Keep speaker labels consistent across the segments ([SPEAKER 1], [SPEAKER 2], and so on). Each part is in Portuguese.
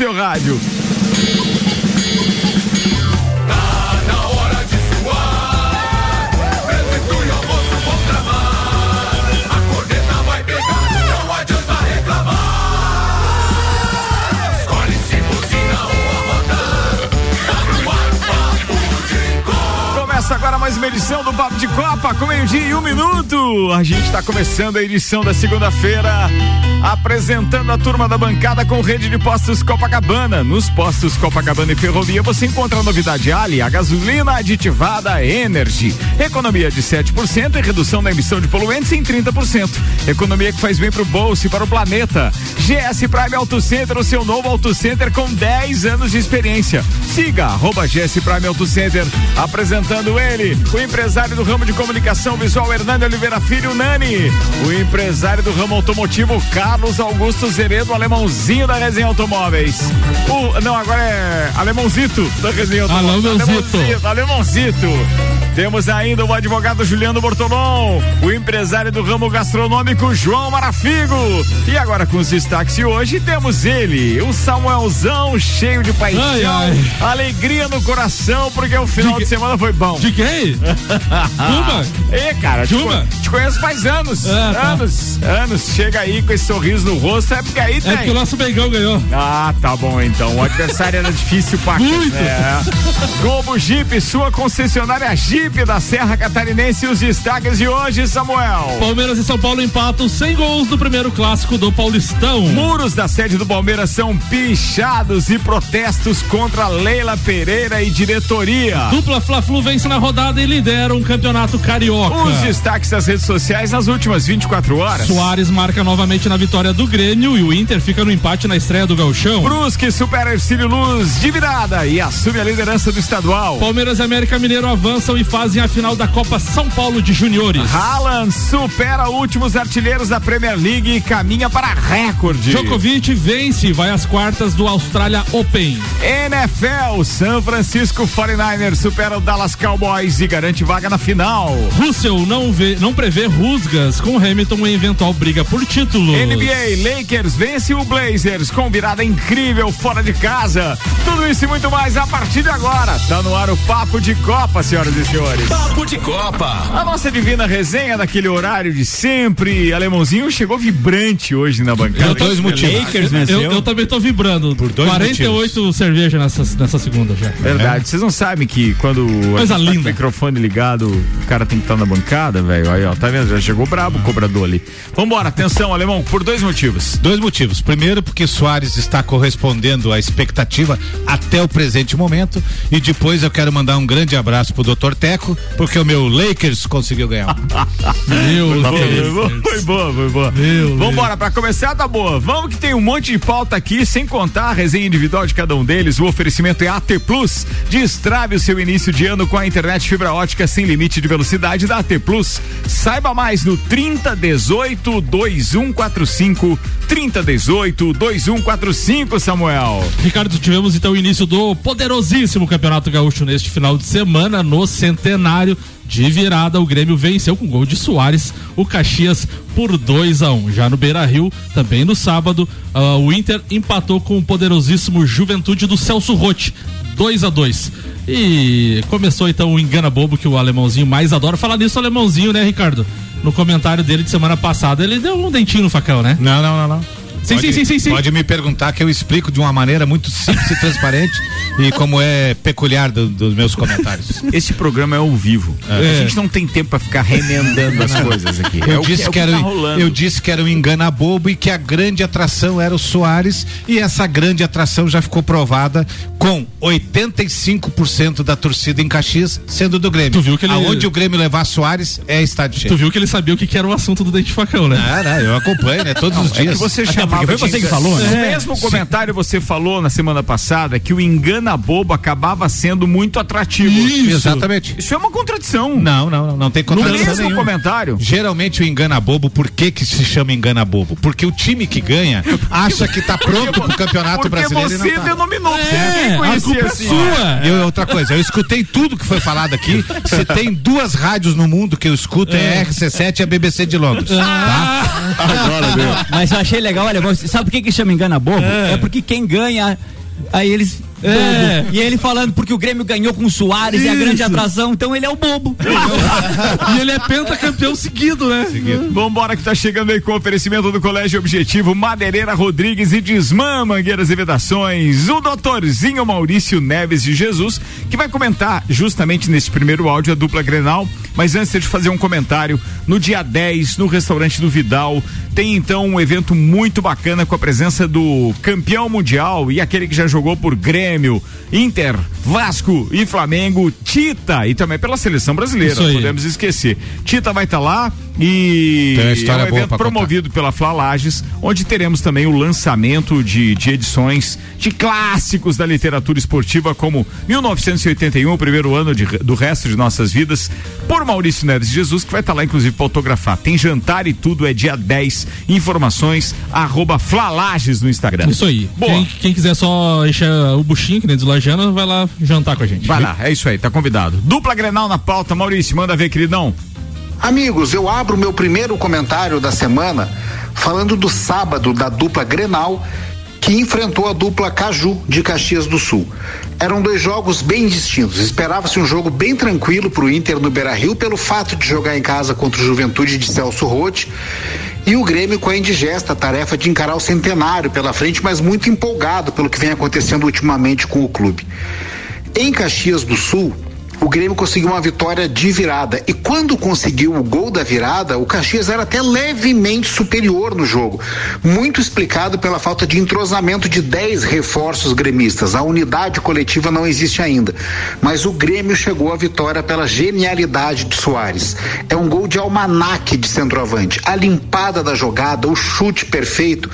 [SPEAKER 1] seu rádio. Mais uma edição do Papo de Copa, com meio-dia e um minuto. A gente está começando a edição da segunda-feira, apresentando a turma da bancada com rede de postos Copacabana. Nos postos Copacabana e Ferrovia você encontra a novidade Ali, a gasolina aditivada Energy. Economia de 7% e redução da emissão de poluentes em 30%. Economia que faz bem para o bolso e para o planeta. GS Prime Auto Center, o seu novo Auto Center com 10 anos de experiência. Siga arroba GS Prime Auto Center, apresentando ele, o empresário do ramo de comunicação visual Hernani Oliveira Filho Nani, o empresário do ramo automotivo Carlos Augusto Zeredo, alemãozinho da Resenha Automóveis. O, não, agora é alemãozito da Resenha Automóveis.
[SPEAKER 2] Alemãozito.
[SPEAKER 1] Alemãozito. Temos ainda o advogado Juliano Bortolom, o empresário do ramo gastronômico João Marafigo. E agora com os destaques de hoje temos ele, o Samuelzão cheio de paixão,
[SPEAKER 2] Ai, ai.
[SPEAKER 1] alegria no coração, porque o final de,
[SPEAKER 2] que-
[SPEAKER 1] semana foi bom.
[SPEAKER 2] De quem? Juba?
[SPEAKER 1] Ê, cara, te,
[SPEAKER 2] Juba?
[SPEAKER 1] co- te conheço faz anos.
[SPEAKER 2] Ah, tá.
[SPEAKER 1] Anos, anos. Chega aí com esse sorriso no rosto, é porque aí
[SPEAKER 2] É
[SPEAKER 1] tem.
[SPEAKER 2] porque o nosso Bengão ganhou.
[SPEAKER 1] Ah, tá bom então. O adversário era difícil pra
[SPEAKER 2] Muito.
[SPEAKER 1] É. Globo Jeep, sua concessionária Jeep da Serra Catarinense. Os destaques de hoje, Samuel.
[SPEAKER 2] Palmeiras e São Paulo empatam sem gols do primeiro clássico do Paulistão.
[SPEAKER 1] Muros da sede do Palmeiras são pichados e protestos contra Leila Pereira e diretoria.
[SPEAKER 2] Dupla Fla-Flu vence na rodada e lidera um campeonato carioca.
[SPEAKER 1] Os destaques das redes sociais nas últimas 24 horas.
[SPEAKER 2] Soares marca novamente na vitória do Grêmio e o Inter fica no empate na estreia do Gauchão.
[SPEAKER 1] Brusque supera Ercílio Luz de virada e assume a liderança do estadual.
[SPEAKER 2] Palmeiras e América Mineiro avançam e fazem a final da Copa São Paulo de Juniores.
[SPEAKER 1] Haaland supera últimos artilheiros da Premier League e caminha para recorde.
[SPEAKER 2] Djokovic vence e vai às quartas do Australia Open.
[SPEAKER 1] NFL, São Francisco 49ers supera o Dallas Cowboys e garante vaga na final.
[SPEAKER 2] Russell não, vê, não prevê rusgas com Hamilton em eventual briga por título.
[SPEAKER 1] NBA, Lakers vence o Blazers com virada incrível fora de casa. Tudo isso e muito mais a partir de agora. Tá no ar o Papo de Copa, senhoras e senhores.
[SPEAKER 3] Papo de Copa.
[SPEAKER 1] A nossa divina resenha daquele horário de sempre. Alemãozinho chegou vibrante hoje na bancada.
[SPEAKER 4] Por dois motivos.
[SPEAKER 1] Lakers
[SPEAKER 2] Eu,
[SPEAKER 1] venceu.
[SPEAKER 2] eu também tô vibrando. Por
[SPEAKER 4] dois
[SPEAKER 2] 48 cerveja nessa, nessa segunda já.
[SPEAKER 1] Verdade. Vocês não sabem que quando
[SPEAKER 2] Coisa
[SPEAKER 1] tá com
[SPEAKER 2] linda.
[SPEAKER 1] o microfone ligado, o cara tem que estar na bancada, velho. Aí, ó, tá vendo? Já chegou brabo o cobrador ali. Vambora, atenção, alemão, por dois motivos.
[SPEAKER 4] Dois motivos. Primeiro, porque Soares está correspondendo à expectativa até o presente momento. E depois eu quero mandar um grande abraço pro Dr. Porque o meu Lakers conseguiu ganhar.
[SPEAKER 2] Meu Deus.
[SPEAKER 1] foi boa, foi boa.
[SPEAKER 2] Meu
[SPEAKER 1] Vambora, pra começar, tá boa. Vamos que tem um monte de pauta aqui, sem contar a resenha individual de cada um deles. O oferecimento é AT Plus. Destrave o seu início de ano com a internet fibra ótica sem limite de velocidade da AT Plus. Saiba mais no 3018 2145 3018 2145, Samuel.
[SPEAKER 2] Ricardo, tivemos então o início do poderosíssimo Campeonato Gaúcho neste final de semana, no centenário. De virada, o Grêmio venceu com gol de Soares o Caxias por 2 a 1 Já no Beira Rio, também no sábado, ah, o Inter empatou com o poderosíssimo Juventude do Celso Rotti, 2 a 2 E começou então o engana bobo que o alemãozinho mais adora. Falar nisso, alemãozinho, né, Ricardo? No comentário dele de semana passada, ele deu um dentinho no facão, né?
[SPEAKER 4] Não, não, não, não.
[SPEAKER 2] Sim,
[SPEAKER 4] Pode-
[SPEAKER 2] sim, sim, sim, sim.
[SPEAKER 4] Pode me perguntar que eu explico de uma maneira muito simples e transparente e como é peculiar do- dos meus comentários.
[SPEAKER 1] Este programa é ao vivo. A gente não tem tempo pra ficar remendando as coisas aqui.
[SPEAKER 4] Eu,
[SPEAKER 1] é
[SPEAKER 4] disse
[SPEAKER 1] é o
[SPEAKER 4] que, era,
[SPEAKER 1] tá rolando.
[SPEAKER 4] eu disse que era um engana bobo e que a grande atração era o Soares e essa grande atração já ficou provada com 85% da torcida em Caxias sendo do Grêmio.
[SPEAKER 2] Tu viu que ele-
[SPEAKER 4] Aonde o Grêmio levar Soares é estádio cheio.
[SPEAKER 2] Tu viu que ele sabia o que, que era o assunto do dente de facão, né?
[SPEAKER 4] Ah, não, eu acompanho, né? Todos os
[SPEAKER 1] É que
[SPEAKER 4] dias.
[SPEAKER 1] você
[SPEAKER 5] Até
[SPEAKER 1] chamava
[SPEAKER 5] porque foi você que falou, né?
[SPEAKER 1] No
[SPEAKER 2] É.
[SPEAKER 1] mesmo comentário você falou na semana passada que o engana bobo acabava sendo muito atrativo.
[SPEAKER 2] Isso.
[SPEAKER 4] Exatamente.
[SPEAKER 1] Isso é uma contradição.
[SPEAKER 4] Não, não, não, não tem
[SPEAKER 1] No
[SPEAKER 4] contradição
[SPEAKER 1] mesmo
[SPEAKER 4] nenhuma.
[SPEAKER 1] comentário.
[SPEAKER 4] Geralmente o engana bobo, por que que se chama engana bobo? Porque o time que ganha acha que tá pronto pro campeonato
[SPEAKER 1] Porque
[SPEAKER 4] brasileiro
[SPEAKER 1] você
[SPEAKER 4] e não tá.
[SPEAKER 1] denominou.
[SPEAKER 2] É, a culpa é
[SPEAKER 1] assim.
[SPEAKER 2] sua.
[SPEAKER 4] E outra coisa, eu escutei tudo que foi falado aqui. Se tem duas rádios no mundo que eu escuto é, a RC7 e a BBC de Londres. Tá?
[SPEAKER 5] Mas eu achei legal, olha,
[SPEAKER 3] sabe por que que chama engana bobo? É, é porque quem ganha Aí eles. É. E ele falando porque o Grêmio ganhou com o Soares e a grande atração, então ele é o bobo.
[SPEAKER 2] e ele é pentacampeão seguido, né? Seguido.
[SPEAKER 1] Vambora que tá chegando aí com o oferecimento do Colégio Objetivo Madeireira Rodrigues e Desmã Mangueiras e Vedações. O doutorzinho Maurício Neves de Jesus, que vai comentar justamente nesse primeiro áudio a dupla Grenal. Mas antes de fazer um comentário, no dia 10, no restaurante do Vidal, tem então um evento muito bacana com a presença do campeão mundial e aquele que já jogou por Grêmio, Inter, Vasco e Flamengo, Tita, e também pela seleção brasileira, não podemos esquecer. Tita vai estar tá lá e é um evento promovido contar. pela Fla Lages, onde teremos também o lançamento de, de edições de clássicos da literatura esportiva, como 1981, o primeiro ano de, do resto de nossas vidas, por Maurício Neves Jesus, que vai estar tá lá, inclusive, para autografar. Tem jantar e tudo, é dia 10. Informações, arroba Flalages no Instagram.
[SPEAKER 2] Isso aí. Boa. Quem, quem quiser só encher o buchinho, que nem Lajana, vai lá jantar com a gente.
[SPEAKER 1] Vai viu? lá, é isso aí, tá convidado. Dupla Grenal na pauta, Maurício, manda ver, queridão.
[SPEAKER 5] Amigos, eu abro meu primeiro comentário da semana falando do sábado da dupla Grenal que enfrentou a dupla Caju de Caxias do Sul. Eram dois jogos bem distintos. Esperava-se um jogo bem tranquilo para o Inter no Beira-Rio pelo fato de jogar em casa contra o Juventude de Celso Rotti e o Grêmio com a indigesta tarefa de encarar o centenário pela frente, mas muito empolgado pelo que vem acontecendo ultimamente com o clube. Em Caxias do Sul, o Grêmio conseguiu uma vitória de virada. E quando conseguiu o gol da virada, o Caxias era até levemente superior no jogo. Muito explicado pela falta de entrosamento de 10 reforços gremistas. A unidade coletiva não existe ainda. Mas o Grêmio chegou à vitória pela genialidade de Soares. É um gol de almanaque de centroavante. A limpada da jogada, o chute perfeito,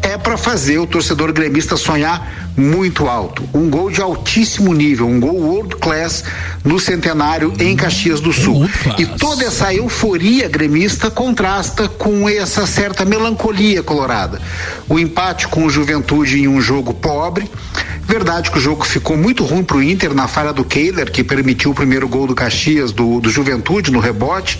[SPEAKER 5] é para fazer o torcedor gremista sonhar muito alto. Um gol de altíssimo nível, um gol world class no centenário em Caxias do Sul. E toda essa euforia gremista contrasta com essa certa melancolia colorada. O empate com o Juventude em um jogo pobre. Verdade que o jogo ficou muito ruim para o Inter na falha do Kehler, que permitiu o primeiro gol do Caxias, do, do Juventude, no rebote.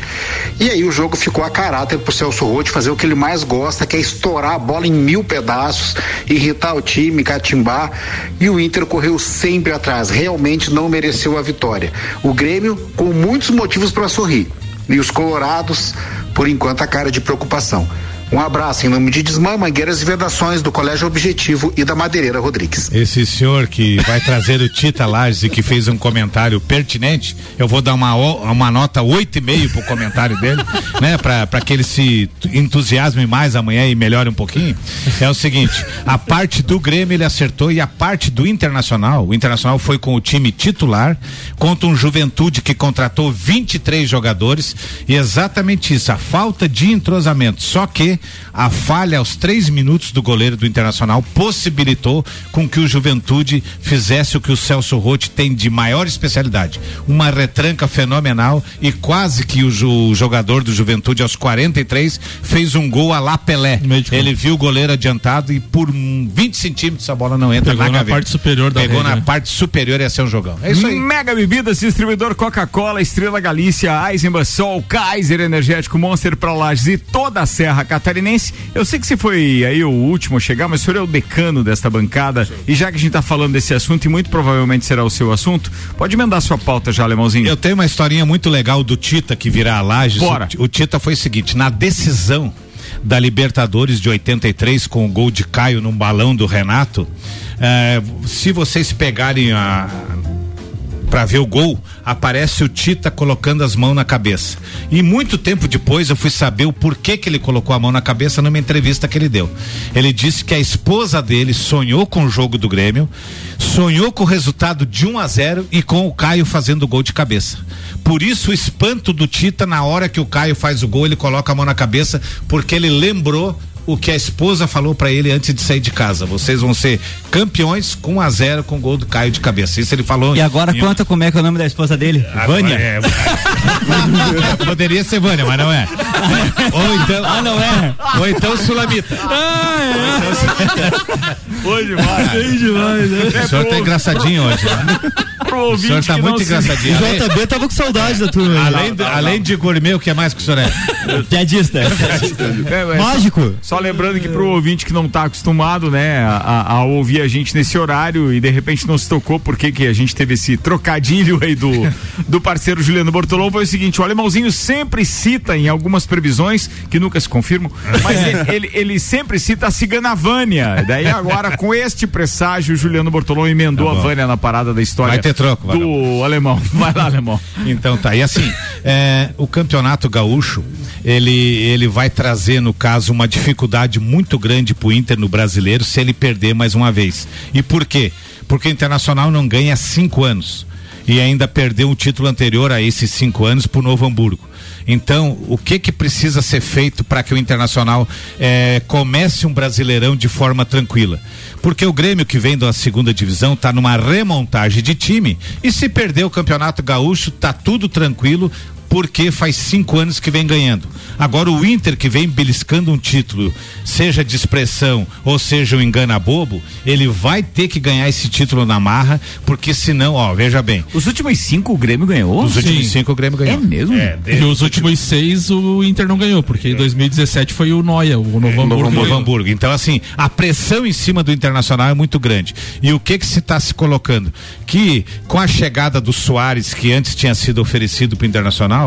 [SPEAKER 5] E aí o jogo ficou a caráter pro Celso Rotti fazer o que ele mais gosta, que é estourar a bola em mil pedaços, irritar o time, catimbar e o Inter correu sempre atrás, realmente não mereceu a vitória. O Grêmio com muitos motivos para sorrir e os colorados, por enquanto, a cara de preocupação. Um abraço em nome de Desmã, Mangueiras e Vedações do Colégio Objetivo e da Madeireira Rodrigues.
[SPEAKER 4] Esse senhor que vai trazer o Tita Lages e que fez um comentário pertinente, eu vou dar uma, uma nota oito e meio pro comentário dele, né? Pra que ele se entusiasme mais amanhã e melhore um pouquinho. É o seguinte, a parte do Grêmio ele acertou e a parte do Internacional, o Internacional foi com o time titular contra um Juventude que contratou 23 jogadores e exatamente isso, a falta de entrosamento. Só que a falha aos três minutos do goleiro do Internacional possibilitou com que o Juventude fizesse o que o Celso Rotti tem de maior especialidade, uma retranca fenomenal e quase que o, o jogador do Juventude aos 43 fez um gol a lá Pelé. Ele viu o goleiro adiantado e por 20 centímetros a bola não entra
[SPEAKER 2] Pegou na, na parte superior da
[SPEAKER 4] Pegou
[SPEAKER 2] rede,
[SPEAKER 4] na
[SPEAKER 2] né?
[SPEAKER 4] parte superior e ia ser um jogão. É isso aí.
[SPEAKER 1] Mega Bebidas, distribuidor Coca-Cola, Estrela Galícia, Eisenbahn Sol, Kaiser Energético Monster para Lages e toda a Serra Catarina catarinense. Eu sei que você foi aí o último a chegar, mas o senhor é o decano desta bancada. Sim. E já que a gente está falando desse assunto, e muito provavelmente será o seu assunto, pode emendar sua pauta já, Alemãozinho.
[SPEAKER 4] Eu tenho uma historinha muito legal do Tita que virá a Lages.
[SPEAKER 1] Bora.
[SPEAKER 4] O, o Tita foi o seguinte: na decisão da Libertadores de 83 com o gol de Caio num balão do Renato. Eh, se vocês pegarem a para ver o gol, aparece o Tita colocando as mãos na cabeça. E muito tempo depois eu fui saber o porquê que ele colocou a mão na cabeça numa entrevista que ele deu. Ele disse que a esposa dele sonhou com o jogo do Grêmio, sonhou com o resultado de 1 a 0 e com o Caio fazendo o gol de cabeça. Por isso o espanto do Tita na hora que o Caio faz o gol, ele coloca a mão na cabeça, porque ele lembrou o que a esposa falou para ele antes de sair de casa. Vocês vão ser campeões com 1 a 0 com o gol do Caio de cabeça. Isso ele falou.
[SPEAKER 3] E agora conta como é que é o nome da esposa dele?
[SPEAKER 4] Vânia. É... Poderia ser Vânia, mas não é. Ou então.
[SPEAKER 3] Ah, não é?
[SPEAKER 4] Ou então Sulamita.
[SPEAKER 1] Foi demais.
[SPEAKER 2] Bem demais, né?
[SPEAKER 4] O senhor tá engraçadinho hoje. Né?
[SPEAKER 1] Pro
[SPEAKER 4] O senhor tá muito engraçadinho.
[SPEAKER 6] O JB tava com saudade da turma.
[SPEAKER 4] além, de- além de gourmet, o que é mais que o senhor é?
[SPEAKER 3] Piadista.
[SPEAKER 1] É, é, só-
[SPEAKER 6] Mágico.
[SPEAKER 1] Só lembrando que pro ouvinte que não tá acostumado, né, a, a- ouvir a gente nesse horário e de repente não se tocou porque que a gente teve esse trocadilho aí do, do parceiro Juliano Bortolom, foi o seguinte, o alemãozinho sempre cita em algumas previsões, que nunca se confirmam, mas ele, ele, ele sempre cita a cigana Vânia. Daí agora, com este presságio, o Juliano Bortolom emendou
[SPEAKER 4] Tá
[SPEAKER 1] a. Vânia na parada da história
[SPEAKER 4] Vai ter troco,
[SPEAKER 1] do
[SPEAKER 4] vagabundo.
[SPEAKER 1] alemão. Vai lá, alemão.
[SPEAKER 4] Então tá, e assim, é, o campeonato gaúcho, ele, ele vai trazer, no caso, uma dificuldade muito grande pro Inter no brasileiro se ele perder mais uma vez. E por quê? Porque o Internacional não ganha cinco anos. E ainda perdeu o título anterior a esses cinco anos pro Novo Hamburgo. Então, o que que precisa ser feito para que o Internacional eh, comece um brasileirão de forma tranquila? Porque o Grêmio que vem da segunda divisão está numa remontagem de time e se perder o Campeonato Gaúcho tá tudo tranquilo porque faz cinco anos que vem ganhando. Agora o Inter que vem beliscando um título, seja de expressão ou seja um engana bobo, ele vai ter que ganhar esse título na marra, porque senão, ó, veja bem,
[SPEAKER 1] Os últimos cinco o Grêmio ganhou?
[SPEAKER 4] os últimos
[SPEAKER 2] Sim.
[SPEAKER 4] cinco o Grêmio ganhou.
[SPEAKER 1] É mesmo?
[SPEAKER 2] E os últimos seis o Inter não ganhou, porque em 2017 foi o Noia, o Novo Hamburgo.
[SPEAKER 4] Novo. Hamburgo. Então, assim, a pressão em cima do Internacional é muito grande. E o que que se está se colocando? Que com a chegada do Soares, que antes tinha sido oferecido para o Internacional,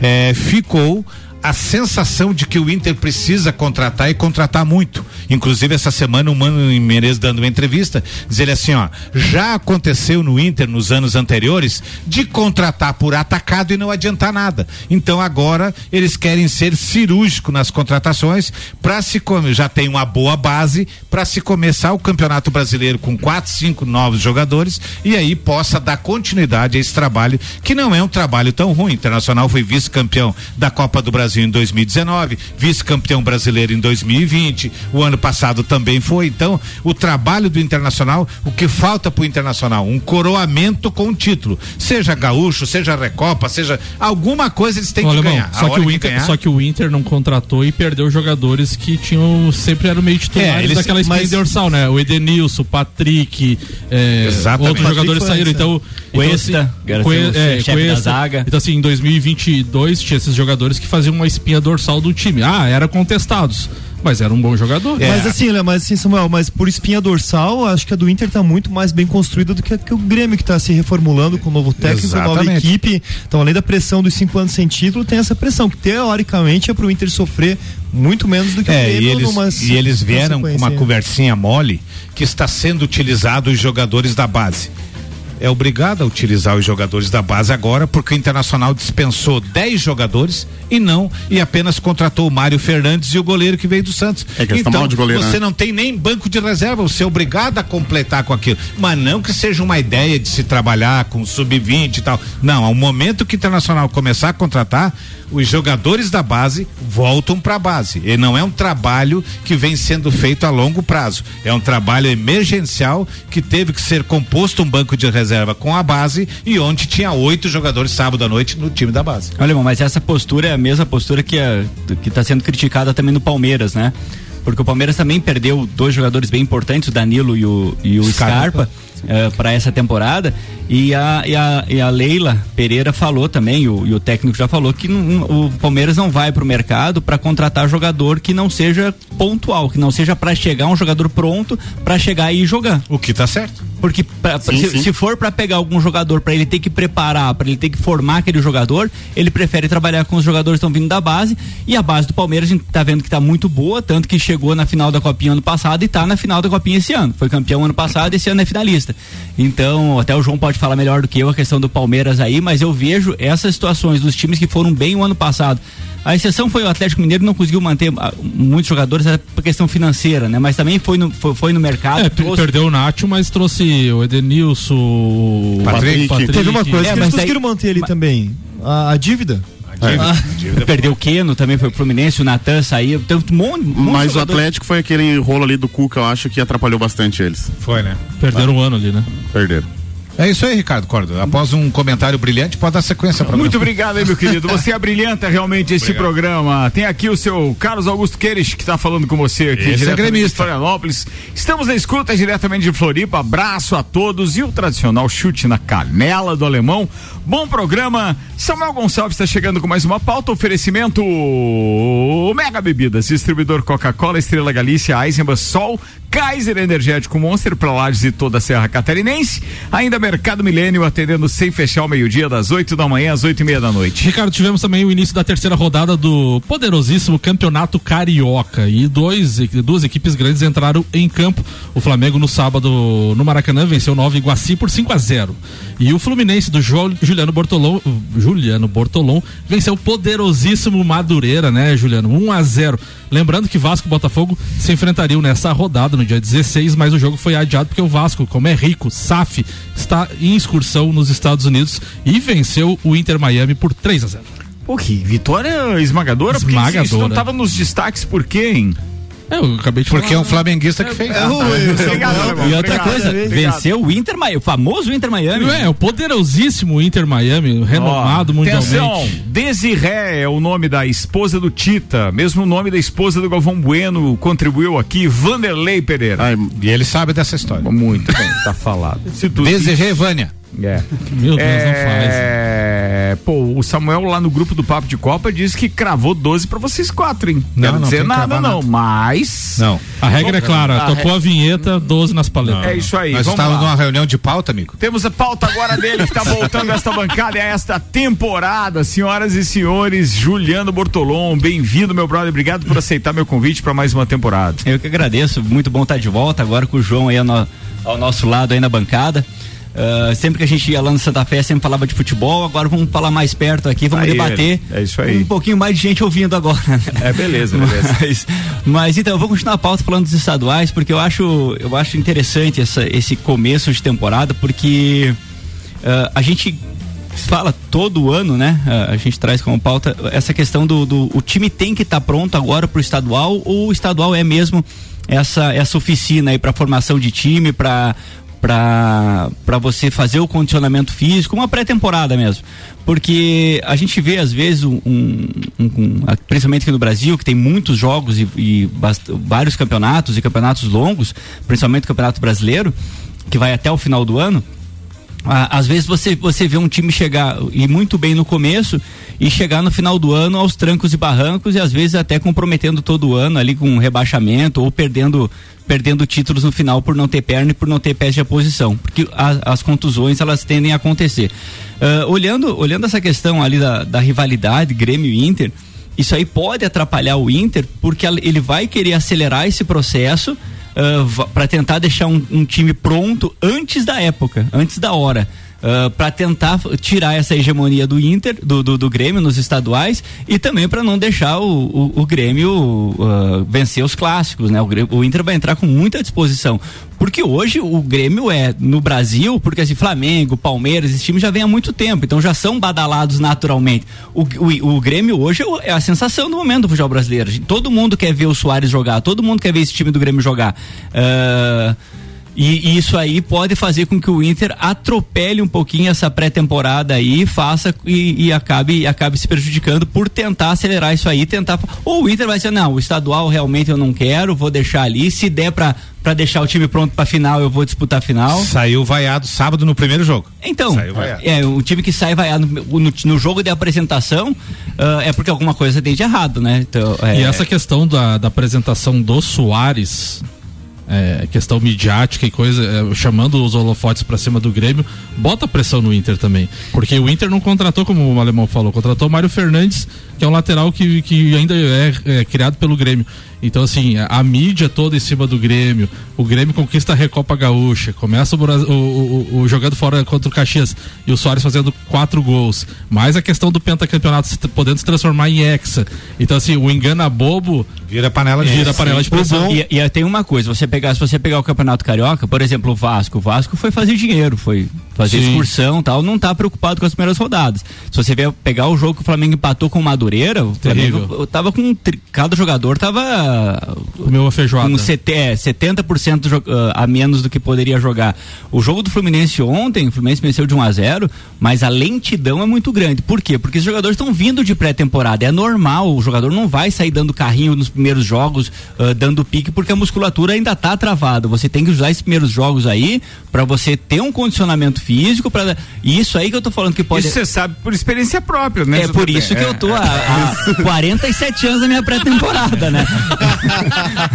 [SPEAKER 4] eh, ficou a sensação de que o Inter precisa contratar e contratar muito. Inclusive, essa semana, o Mano Menezes dando uma entrevista, dizendo assim, ó, já aconteceu no Inter nos anos anteriores de contratar por atacado e não adiantar nada. Então agora eles querem ser cirúrgico nas contratações para se já tem uma boa base para se começar o Campeonato Brasileiro com quatro, cinco novos jogadores e aí possa dar continuidade a esse trabalho que não é um trabalho tão ruim. O Internacional foi vice-campeão da Copa do Brasil em 2019, vice-campeão brasileiro em 2020, o ano passado também foi. Então, o trabalho do Internacional, o que falta pro Internacional, um coroamento com o título, seja gaúcho, seja Recopa, seja alguma coisa eles têm
[SPEAKER 2] Ô,
[SPEAKER 4] que
[SPEAKER 2] Alemão,
[SPEAKER 4] ganhar.
[SPEAKER 2] Só, que o Inter,
[SPEAKER 4] ganhar-
[SPEAKER 2] só que o Inter não contratou e perdeu jogadores que tinham sempre eram meio titulares
[SPEAKER 4] É, eles-
[SPEAKER 2] daquela espinha
[SPEAKER 6] mas-
[SPEAKER 2] dorsal, né? O Edenilson, o Patrick, é, outros jogadores saíram. Então,
[SPEAKER 3] Cuesta,
[SPEAKER 2] então,
[SPEAKER 3] que era
[SPEAKER 2] Cue-
[SPEAKER 3] seu
[SPEAKER 2] é,
[SPEAKER 3] chefe da
[SPEAKER 2] Cuesta.
[SPEAKER 3] zaga.
[SPEAKER 2] Então assim, em 2022 tinha esses jogadores que faziam uma espinha dorsal do time. Ah, eram contestados, mas eram um bom jogador.
[SPEAKER 4] É.
[SPEAKER 6] Mas assim, Léo, mas assim, Samuel, mas por espinha dorsal, acho que a do Inter tá muito mais bem construída do que, a, que o Grêmio que tá se reformulando com o novo técnico, nova
[SPEAKER 4] Exatamente.
[SPEAKER 6] equipe. Então, além da pressão dos cinco anos sem título, tem essa pressão, que teoricamente é pro Inter sofrer muito menos do que o
[SPEAKER 4] É,
[SPEAKER 6] Grêmio
[SPEAKER 4] e eles,
[SPEAKER 6] numa
[SPEAKER 4] e eles vieram com uma conversinha mole que está sendo utilizado os jogadores da base. É obrigado a utilizar os jogadores da base agora, porque o Internacional dispensou 10 jogadores e não, e apenas contratou o Mário Fernandes e o goleiro que veio do Santos.
[SPEAKER 7] É que
[SPEAKER 4] então,
[SPEAKER 7] mal de goleiro,
[SPEAKER 4] você
[SPEAKER 7] né?
[SPEAKER 4] não tem nem banco de reserva, você é obrigado a completar com aquilo. Mas não que seja uma ideia de se trabalhar com sub-20 e tal. Não, ao momento que o Internacional começar a contratar, os jogadores da base voltam para a base. E não é um trabalho que vem sendo feito a longo prazo. É um trabalho emergencial que teve que ser composto um banco de reserva com a base e onde tinha oito jogadores sábado à noite no time da base.
[SPEAKER 3] Olha, irmão, mas essa postura é a mesma postura que é, que tá sendo criticada também no Palmeiras, né? Porque o Palmeiras também perdeu dois jogadores bem importantes, o Danilo e o, e o
[SPEAKER 4] Scarpa.
[SPEAKER 3] Scarpa, para essa temporada. E a, e, a, e a Leila Pereira falou também, o, e o técnico já falou, que não- o Palmeiras não vai para o mercado para contratar jogador que não seja pontual, que não seja para chegar um jogador pronto para chegar e jogar.
[SPEAKER 4] O que tá certo.
[SPEAKER 3] Porque pra-
[SPEAKER 7] Sim,
[SPEAKER 3] se,
[SPEAKER 7] sim.
[SPEAKER 3] se for para pegar algum jogador para ele ter que preparar, para ele ter que formar aquele jogador, ele prefere trabalhar com os jogadores que estão vindo da base. E a base do Palmeiras a gente tá vendo que tá muito boa, tanto que chegou na final da Copinha ano passado e tá na final da Copinha esse ano. Foi campeão ano passado, esse ano é finalista. Então, até o João pode falar melhor do que eu a questão do Palmeiras aí, mas eu vejo essas situações dos times que foram bem o ano passado. A exceção foi o Atlético Mineiro que não conseguiu manter ah, muitos jogadores por questão financeira, né? Mas também foi no, foi, foi no mercado.
[SPEAKER 2] É,
[SPEAKER 3] trouxe-
[SPEAKER 2] perdeu o Nacho, mas trouxe o Edenilson, o
[SPEAKER 4] Patrick.
[SPEAKER 6] Teve uma coisa
[SPEAKER 3] É,
[SPEAKER 6] que
[SPEAKER 3] mas
[SPEAKER 6] eles conseguiram
[SPEAKER 3] aí-
[SPEAKER 6] manter ali também. A, a dívida.
[SPEAKER 3] Perdeu o Keno, também foi pro Fluminense, o Natan saiu. Tem um monte,
[SPEAKER 7] Mas o
[SPEAKER 3] jogador-
[SPEAKER 7] Atlético foi aquele rolo ali do Cuca, eu acho que atrapalhou bastante eles.
[SPEAKER 4] Foi, né?
[SPEAKER 2] perderam um ano ali, né?
[SPEAKER 7] Perderam.
[SPEAKER 4] É isso aí, Ricardo Cordo. Após um comentário brilhante, pode dar sequência para
[SPEAKER 1] Muito obrigado aí, meu querido. Você abrilhanta realmente esse programa. Tem aqui o seu Carlos Augusto Queires, que está falando com você aqui,
[SPEAKER 4] Esse é
[SPEAKER 1] diretamente de
[SPEAKER 4] gremista.
[SPEAKER 1] Florianópolis. Estamos na escuta diretamente de Floripa. Abraço a todos e o tradicional chute na canela do alemão. Bom programa. Samuel Gonçalves está chegando com mais uma pauta. Oferecimento Mega Bebidas, distribuidor Coca-Cola, Estrela Galícia, Eisenbahn, Sol, Kaiser Energético Monster para Lages e toda a Serra Catarinense. Ainda Mercado Milênio atendendo sem fechar o meio-dia, das 8 da manhã às 8 e meia da noite.
[SPEAKER 2] Ricardo, tivemos também o início da terceira rodada do poderosíssimo Campeonato Carioca e dois, duas equipes grandes entraram em campo. O Flamengo no sábado no Maracanã venceu Nova Iguaci por 5 a 0 e o Fluminense do Juliano Bortolom, Juliano Bortolom venceu o poderosíssimo Madureira, né, Juliano? 1 a 0. Lembrando que Vasco e Botafogo se enfrentariam nessa rodada no dia 16, mas o jogo foi adiado porque o Vasco, como é rico, SAF, está em excursão nos Estados Unidos e venceu o Inter Miami por 3 a 0.
[SPEAKER 1] Pô, que vitória esmagadora. Porque isso- não
[SPEAKER 2] Esmagadora.
[SPEAKER 1] estava nos destaques por quê, hein?
[SPEAKER 2] É, eu acabei de
[SPEAKER 4] Porque é
[SPEAKER 2] falar.
[SPEAKER 4] um flamenguista que fez.
[SPEAKER 1] Obrigado, alemão.
[SPEAKER 3] E outra coisa,
[SPEAKER 1] Obrigado.
[SPEAKER 3] venceu o Inter Miami, o famoso Inter Miami.
[SPEAKER 2] É, o poderosíssimo Inter Miami, renomado
[SPEAKER 1] Ó,
[SPEAKER 2] mundialmente.
[SPEAKER 1] Atenção, Desiré é o nome da esposa do Tita, mesmo nome da esposa do Galvão Bueno, contribuiu aqui, Vanderlei Pereira.
[SPEAKER 4] E ele sabe dessa história.
[SPEAKER 1] Muito bem, tá falado.
[SPEAKER 4] Desejei Vânia.
[SPEAKER 1] É.
[SPEAKER 2] Meu Deus, não faz.
[SPEAKER 1] É, pô, o Samuel lá no grupo do Papo de Copa disse que cravou 12 pra vocês quatro, hein?
[SPEAKER 4] Não,
[SPEAKER 1] Quero
[SPEAKER 4] não
[SPEAKER 1] dizer nada, não,
[SPEAKER 4] nada.
[SPEAKER 1] mas.
[SPEAKER 4] Não.
[SPEAKER 2] A regra é clara,
[SPEAKER 1] A
[SPEAKER 2] tocou a vinheta, 12 nas paletas.
[SPEAKER 1] É isso aí.
[SPEAKER 4] Nós
[SPEAKER 1] vamos
[SPEAKER 4] estávamos numa reunião de pauta, amigo.
[SPEAKER 1] Temos a pauta agora dele que está voltando a esta bancada e a esta temporada. Senhoras e senhores, Juliano Bortolom, bem-vindo, meu brother. Obrigado por aceitar meu convite para mais uma temporada.
[SPEAKER 3] Eu que agradeço, muito bom estar de volta agora com o João aí ao, no- ao nosso lado aí na bancada. Ah, sempre que a gente ia lá no Santa Fé, sempre falava de futebol, agora vamos falar mais perto aqui, vamos
[SPEAKER 1] Aí,
[SPEAKER 3] debater.
[SPEAKER 1] é isso aí.
[SPEAKER 3] Um pouquinho mais de gente ouvindo agora. né?
[SPEAKER 1] É, beleza, beleza.
[SPEAKER 3] Mas, mas então, eu vou continuar a pauta falando dos estaduais, porque eu acho, eu acho interessante essa, esse começo de temporada, porque ah, a gente fala todo ano, né? Ah, a gente traz como pauta essa questão do, do o time tem que estar pronto agora para o estadual ou o estadual é mesmo essa essa oficina aí para formação de time, para para você fazer o condicionamento físico, uma pré-temporada mesmo. Porque a gente vê às vezes um, um- um- principalmente aqui no Brasil, que tem muitos jogos e, e vários campeonatos e campeonatos longos, principalmente o Campeonato Brasileiro, que vai até o final do ano. Às vezes você, você vê um time chegar e muito bem no começo e chegar no final do ano aos trancos e barrancos e às vezes até comprometendo todo o ano ali com um rebaixamento ou perdendo perdendo títulos no final por não ter perna e por não ter pés de oposição, porque a- as contusões elas tendem a acontecer. Ah, olhando olhando essa questão ali da, da rivalidade Grêmio e Inter, isso aí pode atrapalhar o Inter porque ele vai querer acelerar esse processo para tentar deixar um, um time pronto antes da época, antes da hora. Para tentar tirar essa hegemonia do Inter, do, do, do Grêmio nos estaduais e também para não deixar o, o, o Grêmio ah, vencer os clássicos, né? O, o Inter vai entrar com muita disposição. Porque hoje o Grêmio é no Brasil, porque assim, Flamengo, Palmeiras, esses times já vêm há muito tempo, então já são badalados naturalmente. O, o, o Grêmio hoje é é a sensação do momento do futebol brasileiro. Todo mundo quer ver o Soares jogar, todo mundo quer ver esse time do Grêmio jogar. Ah, e, e isso aí pode fazer com que o Inter atropele um pouquinho essa pré-temporada aí, faça e, e acabe, acabe se prejudicando por tentar acelerar isso aí, tentar. Ou o Inter vai dizer, não, o estadual realmente eu não quero, vou deixar ali. Se der pra, pra deixar o time pronto pra final, eu vou disputar a final.
[SPEAKER 4] Saiu vaiado sábado no primeiro jogo.
[SPEAKER 3] Então,
[SPEAKER 4] Saiu vaiado.
[SPEAKER 3] é, o time que sai vaiado no, no, no jogo de apresentação ah, é porque alguma coisa tem de errado, né? Então, é,
[SPEAKER 2] E essa questão da, da apresentação do Soares, é, questão midiática e coisa, é, chamando os holofotes pra cima do Grêmio, bota pressão no Inter também. Porque o Inter não contratou, como o alemão falou, contratou o Mário Fernandes, que é um lateral que, que ainda é, é criado pelo Grêmio. Então, assim, a, a mídia toda em cima do Grêmio, o Grêmio conquista a Recopa Gaúcha, começa o, o, o- o- jogando fora contra o Caxias e o Soares fazendo quatro gols, mais a questão do pentacampeonato se- podendo se transformar em hexa. Então, assim, o engana bobo
[SPEAKER 4] Vira panela de
[SPEAKER 2] vira panela de
[SPEAKER 3] O
[SPEAKER 2] pressão.
[SPEAKER 3] E, e tem uma coisa, você pegar, se você pegar o Campeonato Carioca, por exemplo, o Vasco, o Vasco foi fazer dinheiro, foi, fazer
[SPEAKER 2] Sim.
[SPEAKER 3] excursão e tal, não tá preocupado com as primeiras rodadas. Se você vier pegar o jogo que o Flamengo empatou com o Madureira, o
[SPEAKER 2] Terrível.
[SPEAKER 3] Flamengo tava com. Cada jogador tava
[SPEAKER 2] Comeu a feijoada.
[SPEAKER 3] com sete- é, 70% jo- ah, a menos do que poderia jogar. O jogo do Fluminense ontem, o Fluminense venceu de 1 a 0 mas a lentidão é muito grande. Por quê? Porque os jogadores estão vindo de pré-temporada. É normal, o jogador não vai sair dando carrinho nos primeiros jogos, ah, dando pique, porque a musculatura ainda tá travada. Você tem que usar esses primeiros jogos aí para você ter um condicionamento físico. Pra... E isso aí que eu tô falando que pode.
[SPEAKER 1] Isso você sabe por experiência própria, né?
[SPEAKER 3] É por isso que eu tô há, há 47 anos na minha pré-temporada, né?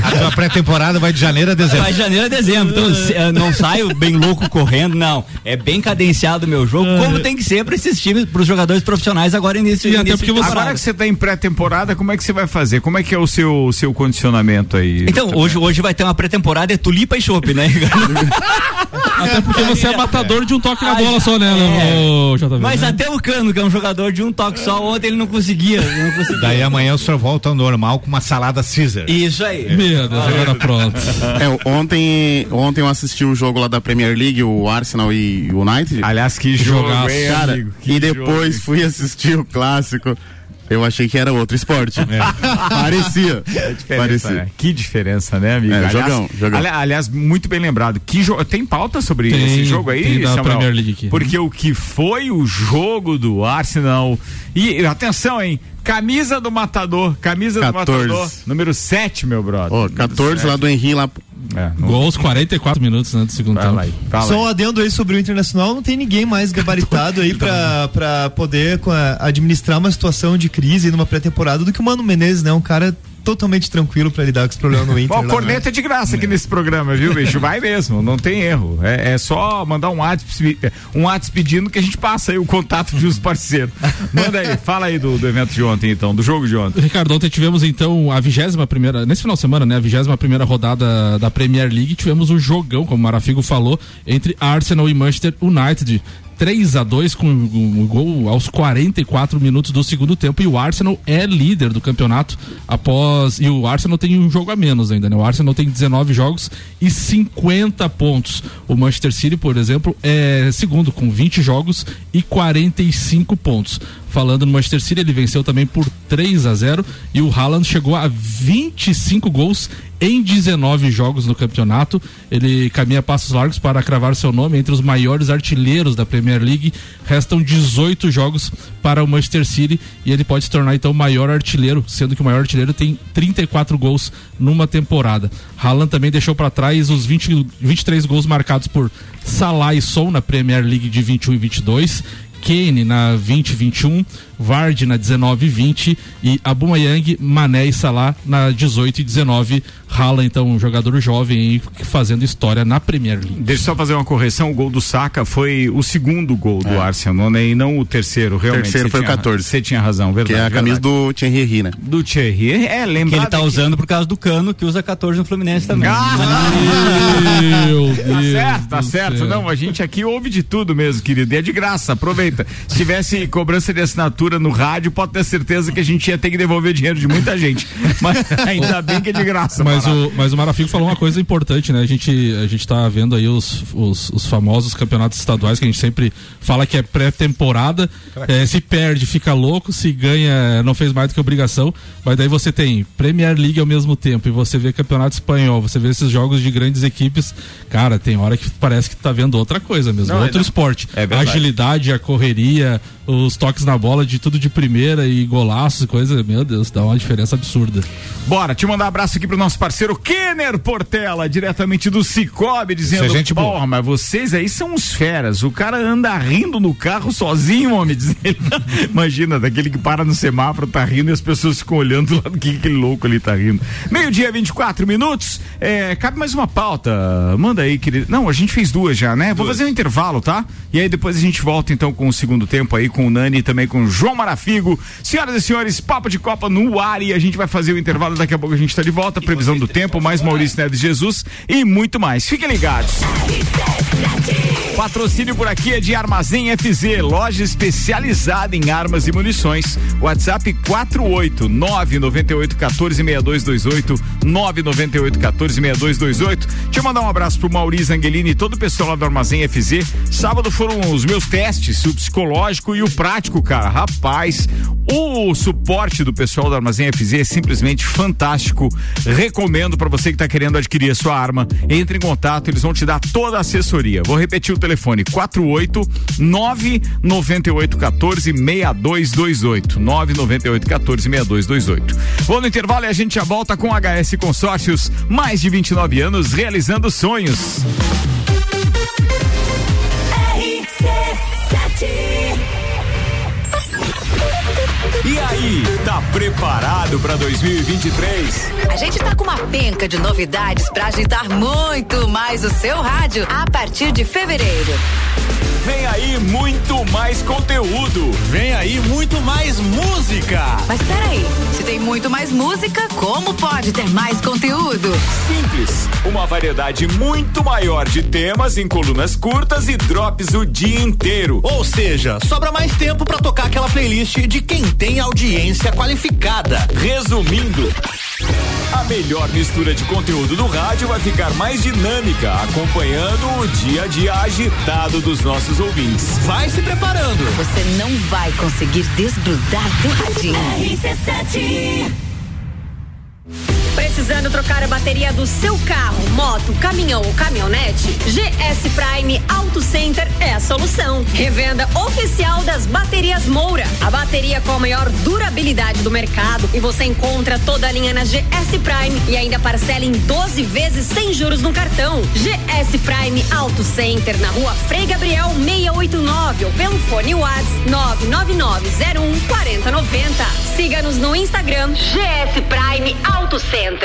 [SPEAKER 4] A tua pré-temporada vai de janeiro a dezembro.
[SPEAKER 3] Vai de janeiro a dezembro. Então, não saio bem louco correndo, não. É bem cadenciado o meu jogo, como tem que ser para esses times, para os jogadores profissionais agora início,
[SPEAKER 2] E
[SPEAKER 3] início
[SPEAKER 2] você-
[SPEAKER 3] temporada.
[SPEAKER 1] Agora que você tá em pré-temporada, como é que você vai fazer? Como é que é o seu, seu condicionamento aí?
[SPEAKER 3] Então, hoje, hoje vai ter uma pré-temporada, é tulipa e chope, né?
[SPEAKER 2] Até porque você é matador de um toque na
[SPEAKER 3] Ai,
[SPEAKER 2] bola só, né,
[SPEAKER 3] é.
[SPEAKER 2] JV?
[SPEAKER 3] Mas
[SPEAKER 2] né?
[SPEAKER 3] até o Cano, que é um jogador de um toque só, ontem ele não conseguia. Não conseguia.
[SPEAKER 4] Daí amanhã o senhor volta ao normal com uma salada Caesar.
[SPEAKER 3] Isso aí.
[SPEAKER 2] Meu Deus, agora pronto.
[SPEAKER 7] É, ontem, ontem eu assisti o jogo lá da Premier League, o Arsenal e o United.
[SPEAKER 1] Aliás, que
[SPEAKER 2] jogaço.
[SPEAKER 7] Cara,
[SPEAKER 1] amigo? Que
[SPEAKER 7] e depois
[SPEAKER 1] jogo.
[SPEAKER 7] fui assistir o clássico. Eu achei que era outro esporte. Parecia.
[SPEAKER 1] É diferença,
[SPEAKER 7] Parecia.
[SPEAKER 1] né? Que diferença, né, amigo?
[SPEAKER 7] É,
[SPEAKER 1] aliás,
[SPEAKER 7] jogão, jogão.
[SPEAKER 1] ali- aliás, muito bem lembrado. Que jo- Tem pauta sobre
[SPEAKER 2] Tem,
[SPEAKER 1] esse jogo aí,
[SPEAKER 2] tem da
[SPEAKER 1] Samuel?
[SPEAKER 2] Premier League aqui.
[SPEAKER 1] Porque o que foi o jogo do Arsenal. E atenção, hein? Camisa do Matador. Camisa
[SPEAKER 7] 14.
[SPEAKER 1] do Matador. Número 7, meu brother.
[SPEAKER 7] Ó, 14 lá do Henry lá.
[SPEAKER 1] É, não-
[SPEAKER 2] Gols 44 minutos né, do segundo tempo.
[SPEAKER 6] Só um adendo aí sobre o Internacional, não tem ninguém mais gabaritado aí pra, pra poder a- administrar uma situação de crise numa pré-temporada do que o Mano Menezes, né? Um cara totalmente tranquilo pra lidar com esse problema no Inter.
[SPEAKER 1] Bom,
[SPEAKER 6] lá,
[SPEAKER 1] corneta é de graça aqui nesse programa, viu, bicho? Vai mesmo, não tem erro. É, é só mandar um WhatsApp, um WhatsApp pedindo que a gente passa aí o contato de uns parceiros. Manda aí, fala aí do, do evento de ontem, então, do jogo de ontem.
[SPEAKER 2] Ricardo, ontem tivemos então a vigésima primeira, nesse final de semana, né, a vigésima primeira rodada da Premier League, tivemos um jogão, como o Marafigo falou, entre Arsenal e Manchester United. 3 a 2 com um gol aos 44 minutos do segundo tempo e o Arsenal é líder do campeonato após e o Arsenal tem um jogo a menos ainda, né? O Arsenal tem 19 jogos e 50 pontos. O Manchester City, por exemplo, é segundo com 20 jogos e 45 pontos. Falando no Manchester City, ele venceu também por 3 a 0 e o Haaland chegou a 25 gols em 19 jogos no campeonato. Ele caminha passos largos para cravar seu nome entre os maiores artilheiros da Premier League. Restam 18 jogos para o Manchester City e ele pode se tornar então o maior artilheiro, sendo que o maior artilheiro tem 34 gols numa temporada. Haaland também deixou para trás os 20, 23 gols marcados por Salah e Son na Premier League de 21 e 22. Kane na 2021, Vardy na 19 e 20 e Aubameyang, Mané e Salah na 18 e 19. Haaland, então, um jogador jovem fazendo história na Premier League.
[SPEAKER 1] Deixa eu só fazer uma correção, o gol do Saka foi o segundo gol do Arsenal, né? E não o terceiro, realmente.
[SPEAKER 7] Terceiro
[SPEAKER 1] você
[SPEAKER 7] foi o
[SPEAKER 1] tinha-
[SPEAKER 7] É. 14.
[SPEAKER 1] Você tinha razão,
[SPEAKER 7] Que
[SPEAKER 1] verdade.
[SPEAKER 7] é a camisa
[SPEAKER 1] verdade.
[SPEAKER 7] do Thierry Henry, né?
[SPEAKER 1] do Thierry. É, lembra
[SPEAKER 3] Que ele tá usando por causa do Cano, que usa 14 no Fluminense também.
[SPEAKER 2] Meu
[SPEAKER 1] Tá
[SPEAKER 2] Deus
[SPEAKER 1] certo, tá certo.
[SPEAKER 2] céu.
[SPEAKER 1] Não, a gente aqui ouve de tudo mesmo, querido. E é de graça, aproveita. Se tivesse cobrança de assinatura no rádio, pode ter certeza que a gente ia ter que devolver dinheiro de muita gente. Mas ainda bem que é de graça.
[SPEAKER 2] Mas o, mas o Marafigo falou uma coisa importante, né? A gente, a gente tá vendo aí os, os, os famosos campeonatos estaduais que a gente sempre fala que é pré-temporada. É, se perde, fica louco, se ganha, não fez mais do que obrigação. Mas daí você tem Premier League ao mesmo tempo e você vê campeonato espanhol, você vê esses jogos de grandes equipes. Cara, tem hora que parece que tá vendo outra coisa mesmo,
[SPEAKER 1] Não,
[SPEAKER 2] outro
[SPEAKER 1] não.
[SPEAKER 2] esporte.
[SPEAKER 1] É
[SPEAKER 2] a agilidade, a correria, os toques na bola de tudo de primeira e golaços e coisa. Meu Deus, dá uma diferença absurda.
[SPEAKER 1] Bora, te mandar um abraço aqui pro nosso parceiro Kenner Portela, diretamente do Cicobi, dizendo:
[SPEAKER 4] Isso é gente boa.
[SPEAKER 1] Porra, mas vocês aí são uns feras. O cara anda rindo no carro sozinho, homem. Diz ele. Imagina, daquele que para no semáforo, tá rindo e as pessoas ficam olhando lá do que aquele louco ali tá rindo. Meio-dia, 24 minutos. É, cabe mais uma pauta. Manda aí, querido. Não, a gente fez duas já, né? Vou fazer um intervalo, tá? E aí depois a gente volta então com o segundo tempo aí, com o Nani e também com o João. João Marafigo. Senhoras e senhores, Papo de Copa no ar e a gente vai fazer o intervalo. Daqui a pouco a gente está de volta. Previsão do tempo, mais Maurício Neves Jesus e muito mais. Fiquem ligados. Patrocínio por aqui é de Armazém FZ, loja especializada em armas e munições. WhatsApp 48998146228, 998146228. Deixa eu mandar um abraço pro Maurício Angelini e todo o pessoal lá do Armazém FZ. Sábado foram os meus testes, o psicológico e o prático, cara. Rapaz, o suporte do pessoal do Armazém FZ é simplesmente fantástico. Recomendo para você que está querendo adquirir a sua arma. Entre em contato, eles vão te dar toda a assessoria. Vou repetir o telefone: 48 998 14 6228. 998 14 6228. Vou no intervalo e a gente já volta com HS Consórcios. Mais de 29 anos realizando sonhos. E aí, tá preparado para 2023?
[SPEAKER 8] A gente tá com uma penca de novidades para agitar muito mais o seu rádio a partir de fevereiro.
[SPEAKER 1] Vem aí muito mais conteúdo.
[SPEAKER 9] Vem aí muito mais música.
[SPEAKER 8] Mas peraí, se tem muito mais música, como pode ter mais conteúdo?
[SPEAKER 1] Simples, uma variedade muito maior de temas em colunas curtas e drops o dia inteiro.
[SPEAKER 9] Ou seja, sobra mais tempo para tocar aquela playlist de quem tem audiência qualificada.
[SPEAKER 1] Resumindo, a melhor mistura de conteúdo do rádio vai ficar mais dinâmica, acompanhando o dia a dia agitado dos nossos ouvintes.
[SPEAKER 9] Vai se preparando.
[SPEAKER 8] Você não vai conseguir desgrudar do radinho.
[SPEAKER 10] RC7 Precisando trocar a bateria do seu carro, moto, caminhão ou caminhonete? GS Prime Auto Center é a solução. Revenda oficial das baterias Moura. A bateria com a maior durabilidade do mercado e você encontra toda a linha na GS Prime e ainda parcela em 12 vezes sem juros no cartão. GS Prime Auto Center na rua Frei Gabriel 689 ou pelo fone WhatsApp 99901 4090. Siga-nos no Instagram GS Prime Auto Center.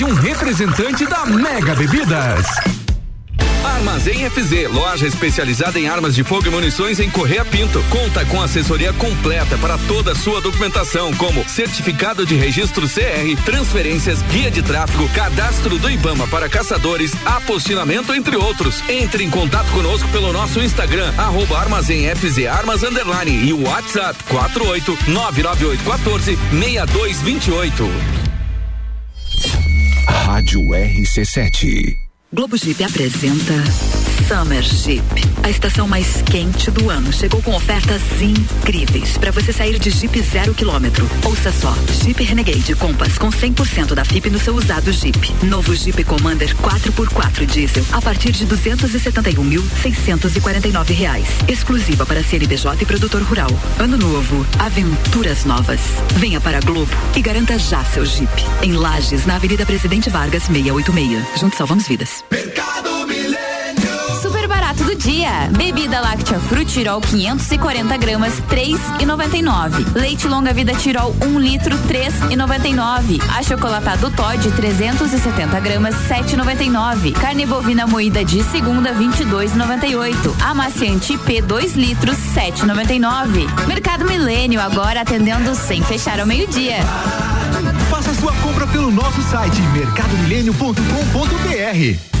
[SPEAKER 11] um representante da Mega Bebidas. Armazém FZ, loja especializada em armas de fogo e munições em Correia Pinto. Conta com assessoria completa para toda a sua documentação, como certificado de registro CR, transferências, guia de tráfego, cadastro do IBAMA para caçadores, apostilamento, entre outros. Entre em contato conosco pelo nosso Instagram, arroba Armazém FZ Armas Underline e o WhatsApp 48 998 14 6228.
[SPEAKER 12] Rádio RC7.
[SPEAKER 8] Globo Jeep apresenta Summer Jeep, a estação mais quente do ano. Chegou com ofertas incríveis para você sair de Jeep zero quilômetro. Ouça só, Jeep Renegade Compass com 100% da FIP no seu usado Jeep. Novo Jeep Commander 4x4 diesel a partir de 271.649 reais. Exclusiva para CNPJ e produtor rural. Ano novo, aventuras novas. Venha para Globo e garanta já seu Jeep. Em Lages, na Avenida Presidente Vargas 686. Juntos salvamos vidas.
[SPEAKER 13] Super barato do dia. Bebida láctea Frutirol 540 gramas 3,99. Leite longa vida Tirol 1 litro 3,99. Achocolatado Todd 370 gramas 7,99. Carne bovina moída de segunda 22,98. Amaciante IP 2 litros 7,99. Mercado Milênio agora atendendo sem fechar ao meio-dia.
[SPEAKER 14] Faça sua compra pelo nosso site mercadomilênio.com.br.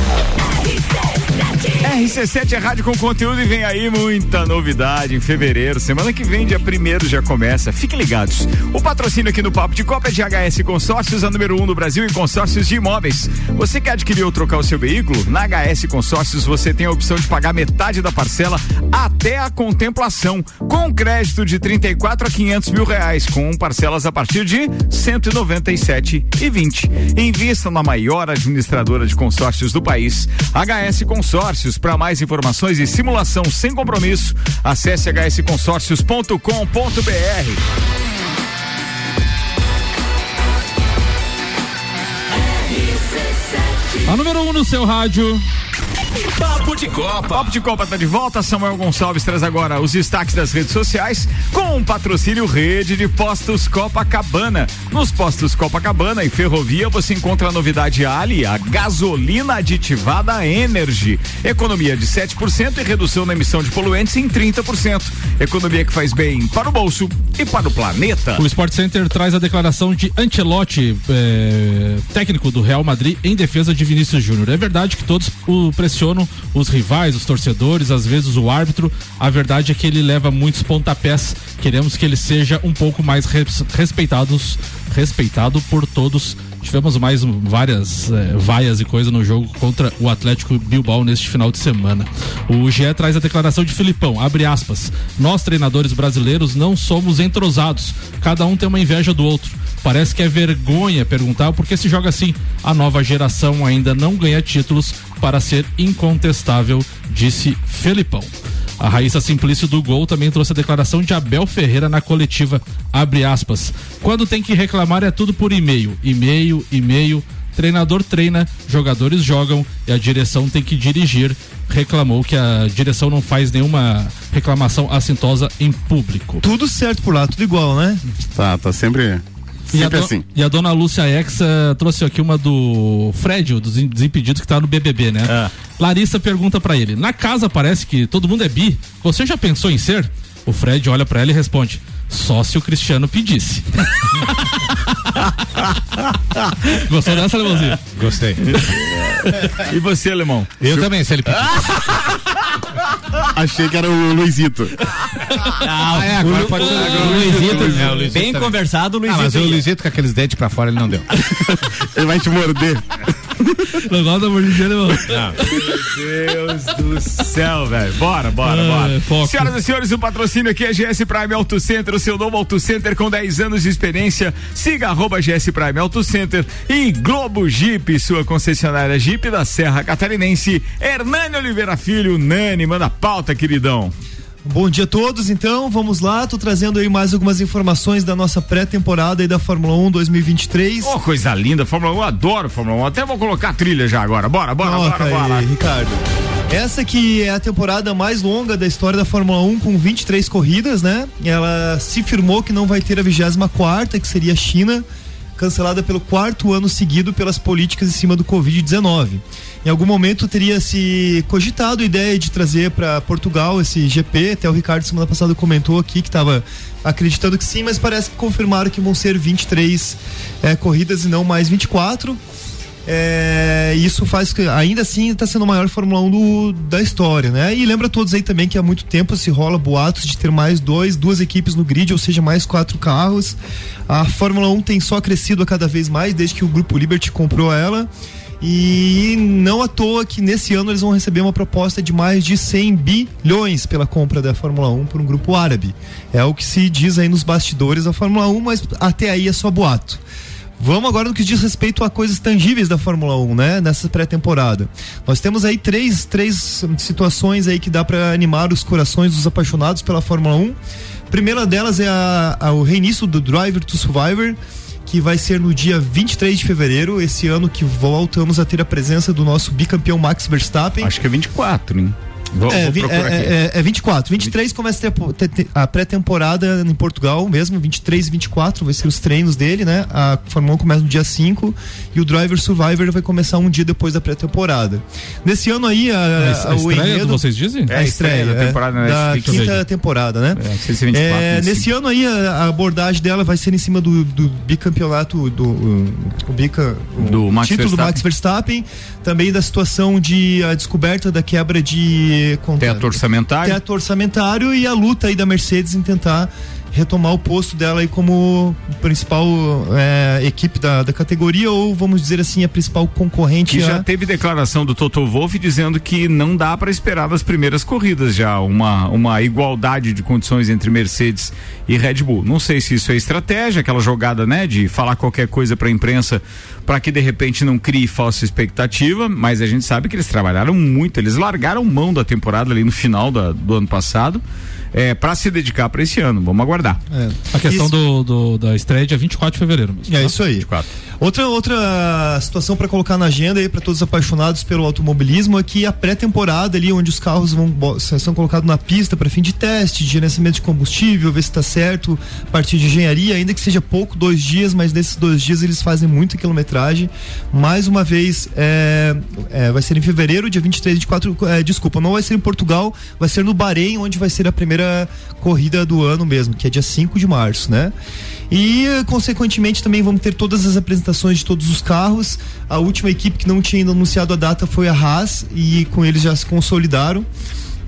[SPEAKER 10] RC7
[SPEAKER 1] RC7 é rádio com conteúdo e vem aí muita novidade em fevereiro. Semana que vem, dia primeiro, já começa. Fiquem ligados. O patrocínio aqui no Papo de Copa é de HS Consórcios, a número um no Brasil em consórcios de imóveis. Você quer adquirir ou trocar o seu veículo? Na HS Consórcios você tem a opção de pagar metade da parcela até a contemplação, com crédito de 34 a 500 mil reais, com parcelas a partir de 197 e 20. Invista na maior administradora de consórcios do país, HS Consórcios. Para mais informações e simulação sem compromisso, acesse hsconsórcios.com.br.
[SPEAKER 2] A número 1 um no seu rádio.
[SPEAKER 11] Papo de Copa.
[SPEAKER 1] Papo de Copa tá de volta. Samuel Gonçalves traz agora os destaques das redes sociais com um patrocínio Rede de Postos Copacabana. Nos postos Copacabana e Ferrovia você encontra a novidade Ali, a gasolina aditivada Energy. Economia de 7% e redução na emissão de poluentes em 30%. Economia que faz bem para o bolso e para o planeta.
[SPEAKER 2] O Sport Center traz a declaração de Ancelotti, eh, técnico do Real Madrid, em defesa de Vinícius Júnior. É verdade que todos o pressionam os rivais, os torcedores, às vezes o árbitro. A verdade é que ele leva muitos pontapés. Queremos que ele seja um pouco mais res, respeitados, respeitado por todos. Tivemos mais várias eh, vaias e coisa no jogo contra o Atlético Bilbao neste final de semana. O GE traz a declaração de Filipão, abre aspas. Nós, treinadores brasileiros, não somos entrosados. Cada um tem uma inveja do outro. Parece que é vergonha perguntar por que se joga assim. A nova geração ainda não ganha títulos para ser incontestável, disse Felipão. A Raíssa Simplício do Gol também trouxe a declaração de Abel Ferreira na coletiva. Abre aspas. Quando tem que reclamar é tudo por e-mail. E-mail, e-mail. Treinador treina, jogadores jogam e a direção tem que dirigir. Reclamou que a direção não faz nenhuma reclamação assintosa em público.
[SPEAKER 6] Tudo certo por lá, tudo igual, né?
[SPEAKER 7] Tá, tá sempre.
[SPEAKER 2] E a, do-
[SPEAKER 7] assim.
[SPEAKER 2] e a dona Lúcia Exa trouxe aqui uma do Fred, o dos desimpedidos que tá no BBB, né?
[SPEAKER 1] Ah.
[SPEAKER 2] Larissa pergunta pra ele: Na casa parece que todo mundo é bi. Você já pensou em ser? O Fred olha pra ela e responde: Só se o Cristiano pedisse. Gostou dessa, Leãozinho?
[SPEAKER 4] Gostei.
[SPEAKER 1] E você, Alemão?
[SPEAKER 4] Eu também, se ele pedir.
[SPEAKER 7] Achei que era o Luizito.
[SPEAKER 3] Ah,
[SPEAKER 4] é, agora pode ser.
[SPEAKER 3] o Luizito,
[SPEAKER 4] É, o Luizito
[SPEAKER 3] bem
[SPEAKER 4] também.
[SPEAKER 3] conversado, o
[SPEAKER 4] Ah,
[SPEAKER 3] Luizito.
[SPEAKER 4] mas o. Luizito com aqueles dentes pra fora, ele não deu.
[SPEAKER 7] Ele vai te morder.
[SPEAKER 2] Não gosta da mordidinha, Alemão?
[SPEAKER 1] Meu Deus do céu, velho. Bora, bora,
[SPEAKER 2] Ah,
[SPEAKER 1] bora.
[SPEAKER 2] foco.
[SPEAKER 1] Senhoras e senhores, o patrocínio aqui é GS Prime Auto Center, o seu novo Auto Center com 10 anos de experiência. Siga arroba GS Prime Auto Center e Globo Jeep, sua concessionária Jeep da Serra Catarinense. Hernani Oliveira Filho, Nani, manda pauta, queridão.
[SPEAKER 6] Bom dia a todos, então, vamos lá, tô trazendo aí mais algumas informações da nossa pré-temporada aí da Fórmula 1 2023.
[SPEAKER 1] Oh, coisa linda, Fórmula 1, adoro Fórmula 1. Até vou colocar a trilha já agora. Bora, bora, bora, bora.
[SPEAKER 6] aí, Ricardo. Essa que é a temporada mais longa da história da Fórmula 1 com 23 corridas, né? Ela se firmou que não vai ter a 24 que seria a China, cancelada pelo quarto ano seguido pelas políticas em cima do Covid-19. Em algum momento teria se cogitado a ideia de trazer para Portugal esse GP, até o Ricardo semana passada comentou aqui que estava acreditando que sim, mas parece que confirmaram que vão ser 23 eh, corridas e não mais 24. É, isso faz que ainda assim está sendo a maior Fórmula 1 do- da história, né? E lembra todos aí também que há muito tempo se rola boatos de ter mais dois, duas equipes no grid, ou seja, mais quatro carros. A Fórmula 1 tem só crescido a cada vez mais desde que o grupo Liberty comprou ela. E não à toa que nesse ano eles vão receber uma proposta de mais de 100 bilhões pela compra da Fórmula 1 por um grupo árabe. É o que se diz aí nos bastidores da Fórmula 1, mas até aí é só boato. Vamos agora no que diz respeito a coisas tangíveis da Fórmula 1, né? Nessa pré-temporada. Nós temos aí três, três situações aí que dá para animar os corações dos apaixonados pela Fórmula 1. A primeira delas é a- a- o reinício do Driver to Survivor, que vai ser no dia 23 de fevereiro, esse ano que voltamos a ter a presença do nosso bicampeão Max Verstappen.
[SPEAKER 1] Acho que é 24, hein? Vou,
[SPEAKER 6] é,
[SPEAKER 1] vou
[SPEAKER 6] vi-
[SPEAKER 1] procurar aqui.
[SPEAKER 6] é, é, é 24. 23 começa a ter- pré-temporada em Portugal mesmo. 23 e 24 vai ser os treinos dele, né? A Fórmula 1 começa no dia 5 e o Driver Survivor vai começar um dia depois da pré-temporada. Nesse ano aí, a,
[SPEAKER 2] A- a
[SPEAKER 6] o
[SPEAKER 2] estreia,
[SPEAKER 6] enredo-
[SPEAKER 2] vocês dizem?
[SPEAKER 6] É a estreia,
[SPEAKER 1] da
[SPEAKER 6] é,
[SPEAKER 1] temporada na
[SPEAKER 6] da quinta temporada, né?
[SPEAKER 1] É, 624,
[SPEAKER 6] É,
[SPEAKER 1] nesse-
[SPEAKER 6] nesse ano aí, a, a abordagem dela vai ser em cima do, do bicampeonato, do o, o bica, o
[SPEAKER 1] Do Max
[SPEAKER 6] título do
[SPEAKER 1] Verstappen.
[SPEAKER 6] Max Verstappen, também da situação de a descoberta da quebra de
[SPEAKER 1] Teto orçamentário.
[SPEAKER 6] teto orçamentário e a luta aí da Mercedes em tentar retomar o posto dela aí como principal é, equipe da, da categoria ou vamos dizer assim a principal concorrente
[SPEAKER 1] Que
[SPEAKER 6] a-
[SPEAKER 1] já teve declaração do Toto Wolff dizendo que não dá para esperar nas primeiras corridas já uma, uma igualdade de condições entre Mercedes e Red Bull. Não sei se isso é estratégia, aquela jogada, né, de falar qualquer coisa para a imprensa para que de repente não crie falsa expectativa, mas a gente sabe que eles trabalharam muito, eles largaram mão da temporada ali no final da- do ano passado. É, para se dedicar para esse ano, vamos aguardar.
[SPEAKER 2] A questão
[SPEAKER 6] Isso-
[SPEAKER 2] do, do- da estreia é dia 24 de fevereiro mesmo.
[SPEAKER 6] É
[SPEAKER 2] tá?
[SPEAKER 6] isso aí. Outra, outra situação para colocar na agenda aí para todos os apaixonados pelo automobilismo é que a pré-temporada ali, onde os carros vão são colocados na pista para fim de teste, de gerenciamento de combustível, ver se está certo, parte de engenharia, ainda que seja pouco, dois dias, mas nesses dois dias eles fazem muita quilometragem. Mais uma vez, é, é, vai ser em fevereiro, dia 23 e 24, é, desculpa, não vai ser em Portugal, vai ser no Bahrein, onde vai ser a primeira corrida do ano mesmo, que é dia 5 de março, né? E, consequentemente, também vamos ter todas as apresentações de todos os carros. A última equipe que não tinha ainda anunciado a data foi a Haas, e com eles já se consolidaram.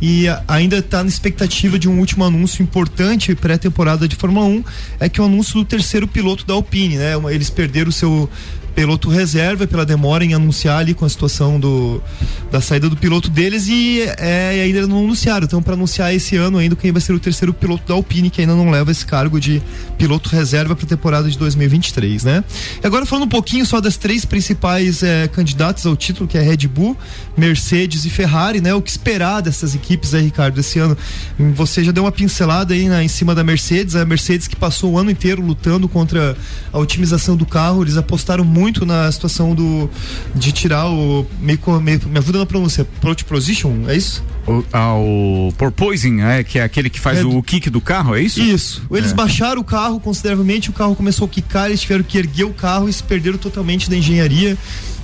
[SPEAKER 6] E ainda está na expectativa de um último anúncio importante pré-temporada de Fórmula 1, é que é o anúncio do terceiro piloto da Alpine, né? Eles perderam o seu piloto reserva pela demora em anunciar ali com a situação do, da saída do piloto deles e é, ainda não anunciaram. Então, para anunciar esse ano ainda quem vai ser o terceiro piloto da Alpine, que ainda não leva esse cargo de piloto reserva para a temporada de 2023, né? E agora falando um pouquinho só das três principais eh, candidatas ao título, que é Red Bull, Mercedes e Ferrari, né? O que esperar dessas equipes aí, Ricardo, esse ano? Você já deu uma pincelada aí na, em cima da Mercedes, a Mercedes que passou o ano inteiro lutando contra a otimização do carro, eles apostaram muito na situação do de tirar o meio, meio me ajuda na pronúncia, Prot Position, é isso?
[SPEAKER 1] O, ah, o porpoising, é, que é aquele que faz
[SPEAKER 6] É.
[SPEAKER 1] o kick do carro, é isso?
[SPEAKER 6] Isso. Eles
[SPEAKER 1] É.
[SPEAKER 6] baixaram o carro consideravelmente, o carro começou a quicar, eles tiveram que erguer o carro e se perderam totalmente da engenharia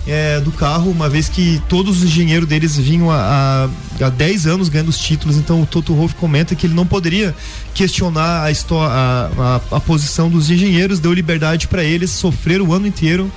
[SPEAKER 6] é, do carro, uma vez que todos os engenheiros deles vinham há, há, há 10 anos ganhando os títulos, então o Toto Wolff comenta que ele não poderia questionar a, a, a, a posição dos engenheiros, deu liberdade para eles sofrer o ano inteiro.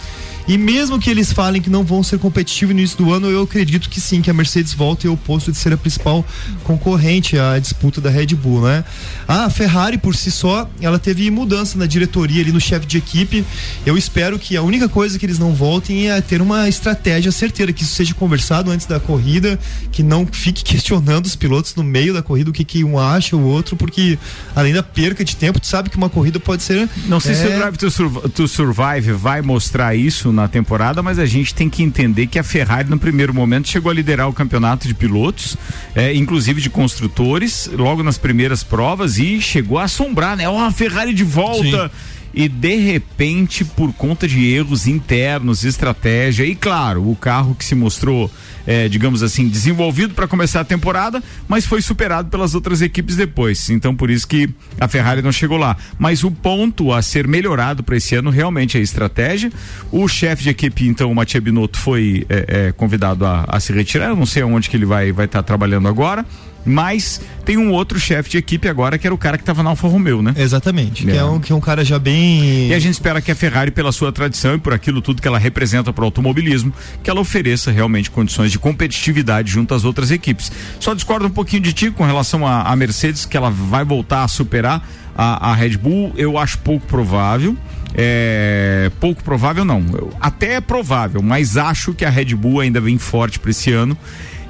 [SPEAKER 6] E mesmo que eles falem que não vão ser competitivos no início do ano, eu acredito que sim, que a Mercedes volte ao posto de ser a principal concorrente à disputa da Red Bull, né? A Ferrari, por si só, ela teve mudança na diretoria ali no chefe de equipe. Eu espero que a única coisa que eles não voltem é ter uma estratégia certeira, que isso seja conversado antes da corrida, que não fique questionando os pilotos no meio da corrida o que, que um acha o outro, porque além da perca de tempo, tu sabe que uma corrida pode ser.
[SPEAKER 1] Não sei se
[SPEAKER 6] é,
[SPEAKER 1] o Drive to, Surv- to Survive vai mostrar isso na temporada, mas a gente tem que entender que a Ferrari, no primeiro momento, chegou a liderar o campeonato de pilotos, é, inclusive de construtores, logo nas primeiras provas, e chegou a assombrar, né? Ó, a Ferrari de volta. E de repente, por conta de erros internos, estratégia, e claro, o carro que se mostrou, é, digamos assim, desenvolvido para começar a temporada, mas foi superado pelas outras equipes depois. Então, por isso que a Ferrari não chegou lá. Mas o ponto a ser melhorado para esse ano realmente é a estratégia. O chefe de equipe, então, o Matia Binotto, foi é, é, convidado a, a se retirar. Eu não sei aonde que ele vai estar vai tá trabalhando agora. Mas tem um outro chefe de equipe agora que era o cara que estava na Alfa Romeo, né?
[SPEAKER 6] Exatamente. Que
[SPEAKER 1] É.
[SPEAKER 6] é, um, que é um cara já bem.
[SPEAKER 1] E a gente espera que a Ferrari, pela sua tradição e por aquilo tudo que ela representa para o automobilismo, que ela ofereça realmente condições de competitividade junto às outras equipes. Só discordo um pouquinho de ti com relação à à Mercedes, que ela vai voltar a superar a, a Red Bull. Eu acho pouco provável. É, pouco provável não. Eu- Até é provável, mas acho que a Red Bull ainda vem forte para esse ano.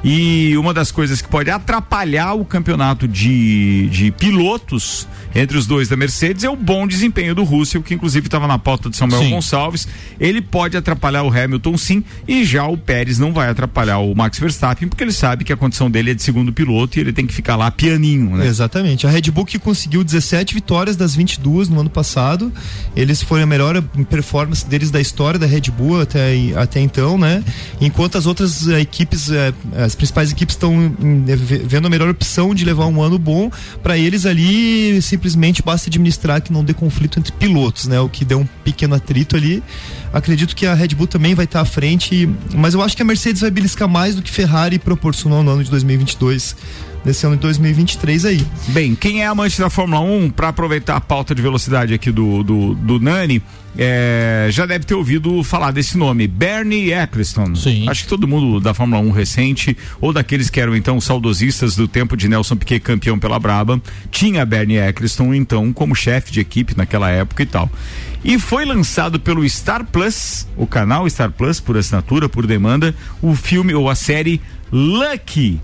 [SPEAKER 1] E uma das coisas que pode atrapalhar o campeonato de, de pilotos entre os dois da Mercedes é o bom desempenho do Russell, que inclusive estava na pauta de Samuel
[SPEAKER 2] Sim.
[SPEAKER 1] Gonçalves. Ele pode atrapalhar o Hamilton sim, e já o Pérez não vai atrapalhar o Max Verstappen, porque ele sabe que a condição dele é de segundo piloto e ele tem que ficar lá pianinho, né?
[SPEAKER 6] Exatamente. A Red Bull que conseguiu 17 vitórias das 22 no ano passado. Eles foram a melhor performance deles da história da Red Bull até, até então, né? Enquanto as outras eh, equipes, eh, as principais equipes estão hum, vendo a melhor opção de levar um ano bom. Para eles ali, simplesmente basta administrar que não dê conflito entre pilotos, né? O que deu um pequeno atrito ali. Acredito que a Red Bull também vai estar à frente, mas eu acho que a Mercedes vai beliscar mais do que Ferrari proporcionou no ano de 2022 nesse ano de 2023 aí.
[SPEAKER 1] Bem, quem é amante da Fórmula 1, para aproveitar a pauta de velocidade aqui do, do, do Nani, é, já deve ter ouvido falar desse nome, Bernie Eccleston.
[SPEAKER 2] Sim.
[SPEAKER 1] Acho que todo mundo da Fórmula 1 recente, ou daqueles que eram então saudosistas do tempo de Nelson Piquet campeão pela Braba, tinha Bernie Eccleston então como chefe de equipe naquela época e tal. E foi lançado pelo Star Plus, o canal Star Plus, por assinatura, por demanda, o filme ou a série Lucky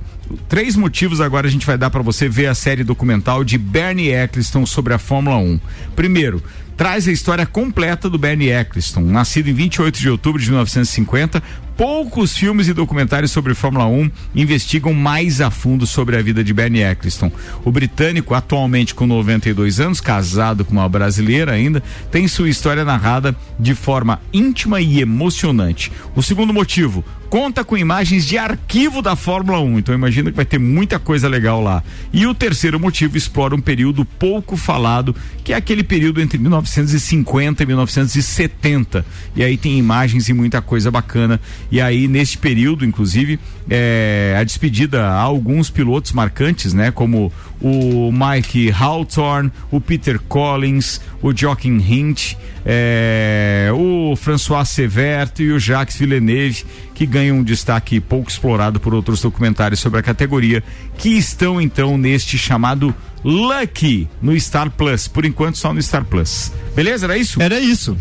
[SPEAKER 1] três motivos agora a gente vai dar para você ver a série documental de Bernie Eccleston sobre a Fórmula 1. Primeiro, traz a história completa do Bernie Eccleston, nascido em 28 de outubro de 1950. Poucos filmes e documentários sobre Fórmula 1 investigam mais a fundo sobre a vida de Bernie Eccleston. O britânico, atualmente com 92 anos, casado com uma brasileira ainda, tem sua história narrada de forma íntima e emocionante. O segundo motivo, conta com imagens de arquivo da Fórmula 1, então imagina que vai ter muita coisa legal lá. E o terceiro motivo explora um período pouco falado, que é aquele período entre 1950 e 1970. E aí tem imagens e muita coisa bacana. E aí, neste período, inclusive, é, a despedida a alguns pilotos marcantes, né? Como o Mike Hawthorne, o Peter Collins, o Joaquim Hint, é, o François Severt e o Jacques Villeneuve, que ganham um destaque pouco explorado por outros documentários sobre a categoria, que estão então neste chamado Lucky no Star Plus. Por enquanto, só no Star Plus. Beleza? Era isso?
[SPEAKER 6] Era isso.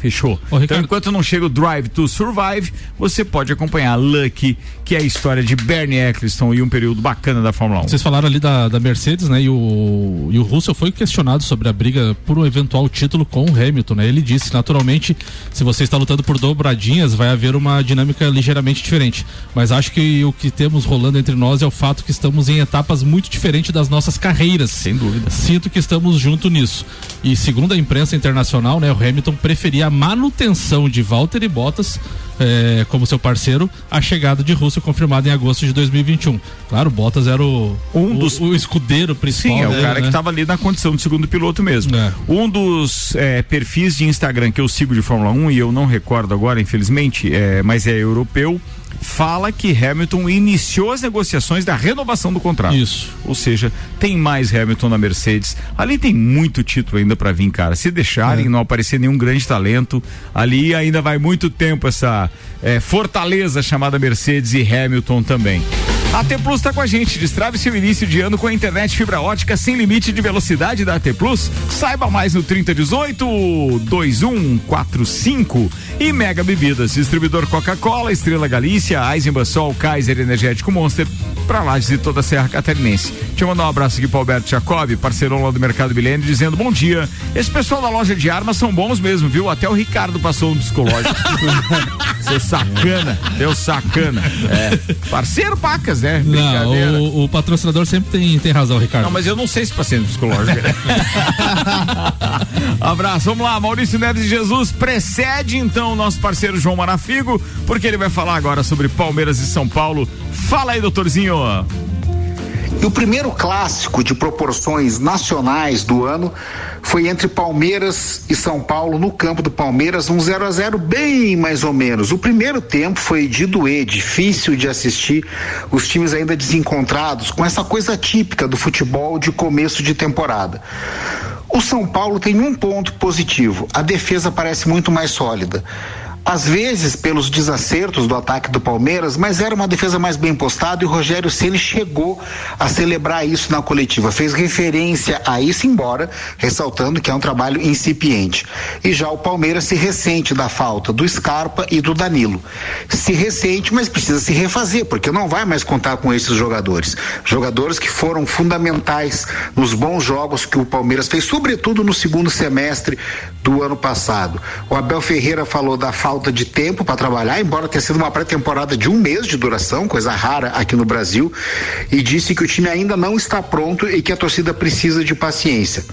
[SPEAKER 1] Fechou. então, enquanto não chega o Drive to Survive, você pode acompanhar Lucky, que é a história de Bernie Eccleston e um período bacana da Fórmula 1.
[SPEAKER 2] Vocês falaram ali da, da Mercedes, né? E o, e o Russell foi questionado sobre a briga por um eventual título com o Hamilton, né? Ele disse, naturalmente, se você está lutando por dobradinhas, vai haver uma dinâmica ligeiramente diferente. Mas acho que o que temos rolando entre nós é o fato que estamos em etapas muito diferentes das nossas carreiras.
[SPEAKER 1] Sem dúvida.
[SPEAKER 2] Sinto que estamos junto nisso. E segundo a imprensa internacional, né? O Hamilton preferia manutenção de Valtteri Bottas é, como seu parceiro, a chegada de Russell confirmada em agosto de 2021. Claro, Bottas era o,
[SPEAKER 1] um dos,
[SPEAKER 2] o, escudeiro principal.
[SPEAKER 1] Sim, é o
[SPEAKER 2] dele,
[SPEAKER 1] cara
[SPEAKER 2] né?
[SPEAKER 1] que estava ali na condição de segundo piloto mesmo.
[SPEAKER 2] É.
[SPEAKER 1] Um dos é, perfis de Instagram que eu sigo de Fórmula 1 e eu não recordo agora, infelizmente, é, mas é europeu fala que Hamilton iniciou as negociações da renovação do contrato.
[SPEAKER 2] Isso.
[SPEAKER 1] Ou seja, tem mais Hamilton na Mercedes. Ali tem muito título ainda para vir, cara. Se deixarem,
[SPEAKER 2] É.
[SPEAKER 1] não aparecer nenhum grande talento, ali ainda vai muito tempo essa é, fortaleza chamada Mercedes e Hamilton também. A T Plus está com a gente. Destrave seu início de ano com a internet fibra ótica sem limite de velocidade da AT Plus. Saiba mais no 3018 2145 e Mega Bebidas, distribuidor Coca-Cola, Estrela Galícia, Eisenbahn Sol, Kaiser Energético Monster, para Lages e toda a Serra Catarinense. Deixa eu mandar um abraço aqui para Alberto Jacob, parceirão lá do Mercado Milênio, dizendo bom dia. Esse pessoal da loja de armas são bons mesmo, viu? Até o Ricardo passou um psicológico. Seu sacana, deu sacana. É. Parceiro pacas, né?
[SPEAKER 2] Não, o, o patrocinador sempre tem, tem razão, Ricardo.
[SPEAKER 1] Não, mas eu não sei se no psicológico. Abraço, vamos lá. Maurício Neves de Jesus precede então o nosso parceiro João Marafigo, porque ele vai falar agora sobre Palmeiras e São Paulo. Fala aí, doutorzinho.
[SPEAKER 5] E o primeiro clássico de proporções nacionais do ano foi entre Palmeiras e São Paulo no campo do Palmeiras, um 0 a 0 bem mais ou menos. O primeiro tempo foi de doer, difícil de assistir, os times ainda desencontrados, com essa coisa típica do futebol de começo de temporada. O São Paulo tem um ponto positivo: a defesa parece muito mais sólida. Às vezes pelos desacertos do ataque do Palmeiras, mas era uma defesa mais bem postada e o Rogério Ceni chegou a celebrar isso na coletiva, fez referência a isso embora ressaltando que é um trabalho incipiente. E já o Palmeiras se ressente da falta do Scarpa e do Danilo. Se ressente, mas precisa se refazer, porque não vai mais contar com esses jogadores. Jogadores que foram fundamentais nos bons jogos que o Palmeiras fez, sobretudo no segundo semestre do ano passado. O Abel Ferreira falou da falta de tempo para trabalhar, embora tenha sido uma pré-temporada de um mês de duração, coisa rara aqui no Brasil, e disse que o time ainda não está pronto e que a torcida precisa de paciência.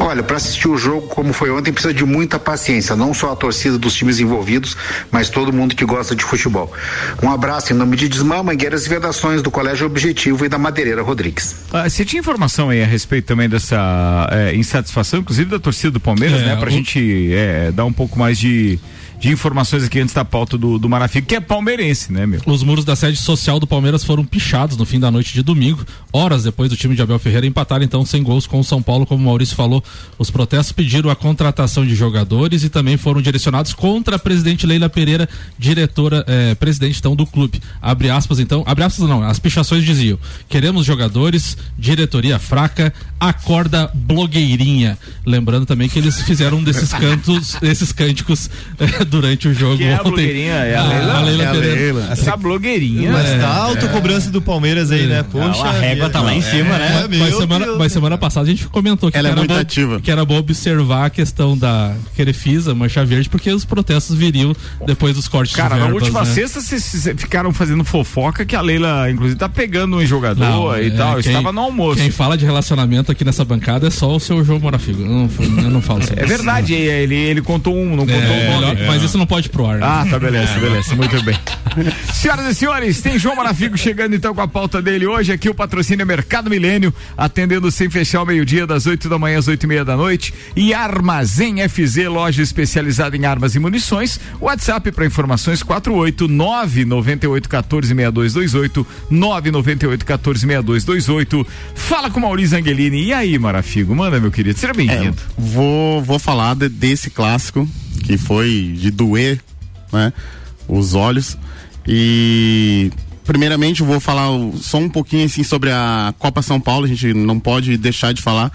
[SPEAKER 5] Olha, para assistir o jogo como foi ontem precisa de muita paciência, não só a torcida dos times envolvidos, mas todo mundo que gosta de futebol. Um abraço em nome de Desmã, Mangueiras e Vedações do Colégio Objetivo e da Madeireira Rodrigues.
[SPEAKER 1] Ah, você tinha informação aí a respeito também dessa é, insatisfação, inclusive da torcida do Palmeiras,
[SPEAKER 2] É,
[SPEAKER 1] né? Pra
[SPEAKER 2] o-
[SPEAKER 1] gente é, dar um pouco mais de, de informações aqui antes da pauta do, do Marafico, que é palmeirense, né, meu?
[SPEAKER 2] Os muros da sede social do Palmeiras foram pichados no fim da noite de domingo, horas depois do time de Abel Ferreira empatar então sem gols com o São Paulo, como o Maurício falou. Os protestos pediram a contratação de jogadores e também foram direcionados contra a presidente Leila Pereira, diretora, eh, presidente então do clube. Abre aspas então, abre aspas não, as pichações diziam: queremos jogadores, diretoria fraca, acorda blogueirinha. Lembrando também que eles fizeram um desses cantos, esses cânticos eh, durante o jogo
[SPEAKER 1] Que é a blogueirinha? É a
[SPEAKER 2] Ah,
[SPEAKER 1] Leila?
[SPEAKER 2] a Leila
[SPEAKER 1] É a. Leila. Essa blogueirinha.
[SPEAKER 6] Mas
[SPEAKER 1] É.
[SPEAKER 6] tá a autocobrança do Palmeiras aí, né? Poxa.
[SPEAKER 3] a régua tá lá em cima, né?
[SPEAKER 6] É, meu
[SPEAKER 2] Mas semana,
[SPEAKER 6] Deus.
[SPEAKER 2] mas semana passada a gente comentou que,
[SPEAKER 7] Ela é
[SPEAKER 2] era
[SPEAKER 7] muito
[SPEAKER 2] bom,
[SPEAKER 7] ativa.
[SPEAKER 2] que era bom observar a questão da Querefisa, Mancha Verde, porque os protestos viriam depois dos cortes
[SPEAKER 1] Cara,
[SPEAKER 2] de
[SPEAKER 1] na última
[SPEAKER 2] né?
[SPEAKER 1] sexta vocês ficaram fazendo fofoca que a Leila, inclusive, tá pegando um jogador
[SPEAKER 2] Não,
[SPEAKER 1] e
[SPEAKER 2] é,
[SPEAKER 1] tal.
[SPEAKER 2] quem-
[SPEAKER 1] Estava no almoço.
[SPEAKER 2] Quem fala de relacionamento aqui nessa bancada é só o seu João Morafigo. Eu não, eu não falo sobre
[SPEAKER 1] É verdade, ele, ele contou um, não contou
[SPEAKER 2] É,
[SPEAKER 1] o nome.
[SPEAKER 2] Mas isso não pode ir pro ar. né?
[SPEAKER 1] Ah, tá, beleza, beleza, muito bem. Senhoras e senhores, tem João Marafigo chegando então com a pauta dele hoje. Aqui o patrocínio é Mercado Milênio, atendendo sem fechar o meio-dia, das 8 da manhã às 8 e meia da noite. E Armazém FZ, loja especializada em armas e munições. WhatsApp para informações 489 98 14 6228 998 14 6228. Fala com Maurício Angelini. E aí, Marafigo? Manda, meu querido. Seja bem-vindo.
[SPEAKER 7] Vou, vou falar de- desse clássico que foi de doer, né? Os olhos. E primeiramente vou falar só um pouquinho assim sobre a Copa São Paulo. A gente não pode deixar de falar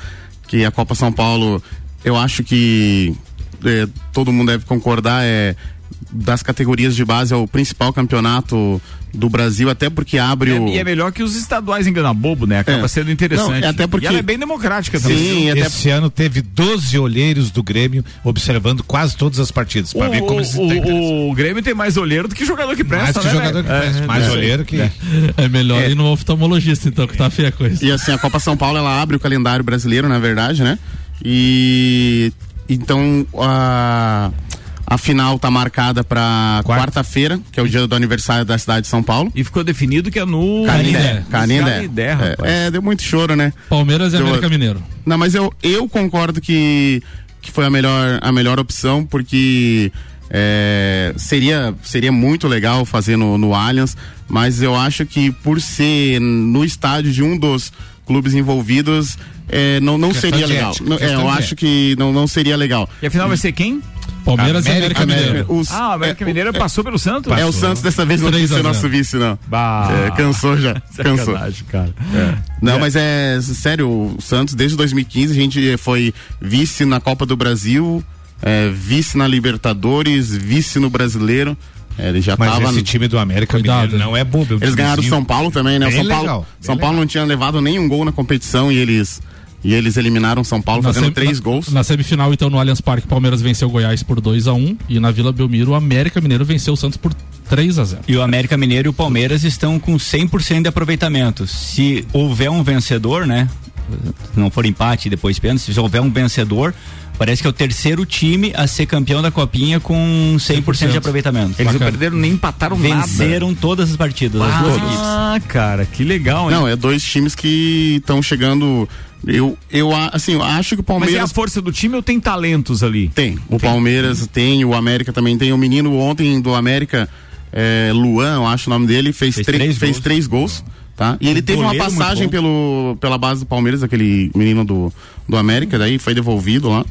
[SPEAKER 7] que a Copa São Paulo, eu acho que é, todo mundo deve concordar é das categorias de base é o principal campeonato do Brasil, até porque abre o
[SPEAKER 1] E é melhor que os estaduais engana bobo, né? Acaba
[SPEAKER 7] É.
[SPEAKER 1] sendo interessante.
[SPEAKER 7] Não, é até porque-
[SPEAKER 1] E ela é bem democrática também.
[SPEAKER 7] Sim, até
[SPEAKER 4] Esse ano teve 12 olheiros do Grêmio observando quase todas as partidas, para
[SPEAKER 1] O,
[SPEAKER 4] ver como
[SPEAKER 1] o,
[SPEAKER 4] entendem.
[SPEAKER 1] o, o Grêmio tem mais olheiro do que jogador que presta,
[SPEAKER 4] Mais que
[SPEAKER 1] né,
[SPEAKER 4] jogador
[SPEAKER 1] velho?
[SPEAKER 4] que presta,
[SPEAKER 1] É,
[SPEAKER 4] mais
[SPEAKER 1] é.
[SPEAKER 4] olheiro que.
[SPEAKER 2] É melhor ir no oftalmologista, então, que tá feia a coisa.
[SPEAKER 7] E assim, a Copa São Paulo ela abre o calendário brasileiro, na verdade, né? E então a a final tá marcada para quarta-feira, que é o dia do aniversário da cidade de São Paulo.
[SPEAKER 1] E ficou definido que é no
[SPEAKER 7] Canindé. Canindé.
[SPEAKER 1] Canindé, rapaz.
[SPEAKER 7] É, é, deu muito choro, né?
[SPEAKER 2] Palmeiras e
[SPEAKER 7] Deu-
[SPEAKER 2] América Mineiro.
[SPEAKER 7] Não, mas eu, eu concordo que, que foi a melhor, a melhor opção, porque é, seria, seria muito legal fazer no, no Allianz, mas eu acho que por ser no estádio de um dos clubes envolvidos, é, não, não seria legal.
[SPEAKER 1] ética,
[SPEAKER 7] Não, é, eu acho que não, não seria legal.
[SPEAKER 1] E afinal vai ser quem?
[SPEAKER 2] Palmeiras e América Mineiro.
[SPEAKER 7] Os-
[SPEAKER 1] Ah, o América Mineiro passou pelo Santos?
[SPEAKER 7] É, o Santos dessa vez não quis
[SPEAKER 2] 3 a
[SPEAKER 7] ser
[SPEAKER 2] 0.
[SPEAKER 7] nosso vice, não.
[SPEAKER 1] Bah.
[SPEAKER 7] É, cansou já. Cansou.
[SPEAKER 1] Cara.
[SPEAKER 7] Não, mas é sério, o Santos desde 2015 a gente foi vice na Copa do Brasil, é, vice na Libertadores, vice no Brasileiro. É, ele já
[SPEAKER 4] Mas
[SPEAKER 7] tava
[SPEAKER 4] esse
[SPEAKER 7] no-
[SPEAKER 4] time do América Mineiro não é bobo. é
[SPEAKER 7] Eles ganharam
[SPEAKER 4] timezinho
[SPEAKER 7] São Paulo também, né? O São Paulo,
[SPEAKER 4] legal, bem
[SPEAKER 7] São Paulo não tinha levado nenhum gol na competição e eles e eles eliminaram São Paulo fazendo
[SPEAKER 2] sem-
[SPEAKER 7] três
[SPEAKER 2] na-
[SPEAKER 7] gols.
[SPEAKER 2] Na semifinal, então, no Allianz Parque, Palmeiras venceu o Goiás por 2 a 1 e na Vila Belmiro, o América Mineiro venceu o Santos por 3 a 0
[SPEAKER 3] E o América Mineiro e o Palmeiras estão com 100% de aproveitamento. Se houver um vencedor, né? Não for empate e depois pênalti, se houver um vencedor, parece que é o terceiro time a ser campeão da Copinha com 100% de aproveitamento.
[SPEAKER 1] Eles não perderam nem empataram nada.
[SPEAKER 3] Venceram todas as partidas, as duas equipes.
[SPEAKER 1] Ah, cara, que legal, hein?
[SPEAKER 7] Não, é dois times que estão chegando. Eu, eu a- assim, eu acho que o
[SPEAKER 1] Mas é
[SPEAKER 7] Palmeiras
[SPEAKER 1] a força do time ou tem talentos ali?
[SPEAKER 7] Tem. O Palmeiras tem, o América também tem. O menino ontem do América, é, Luan, eu acho o nome dele, fez,
[SPEAKER 3] Fez três
[SPEAKER 7] fez
[SPEAKER 3] gols.
[SPEAKER 7] três gols. Tá? E ele teve uma passagem pelo, pela base do Palmeiras, aquele menino do, do América, daí foi devolvido lá.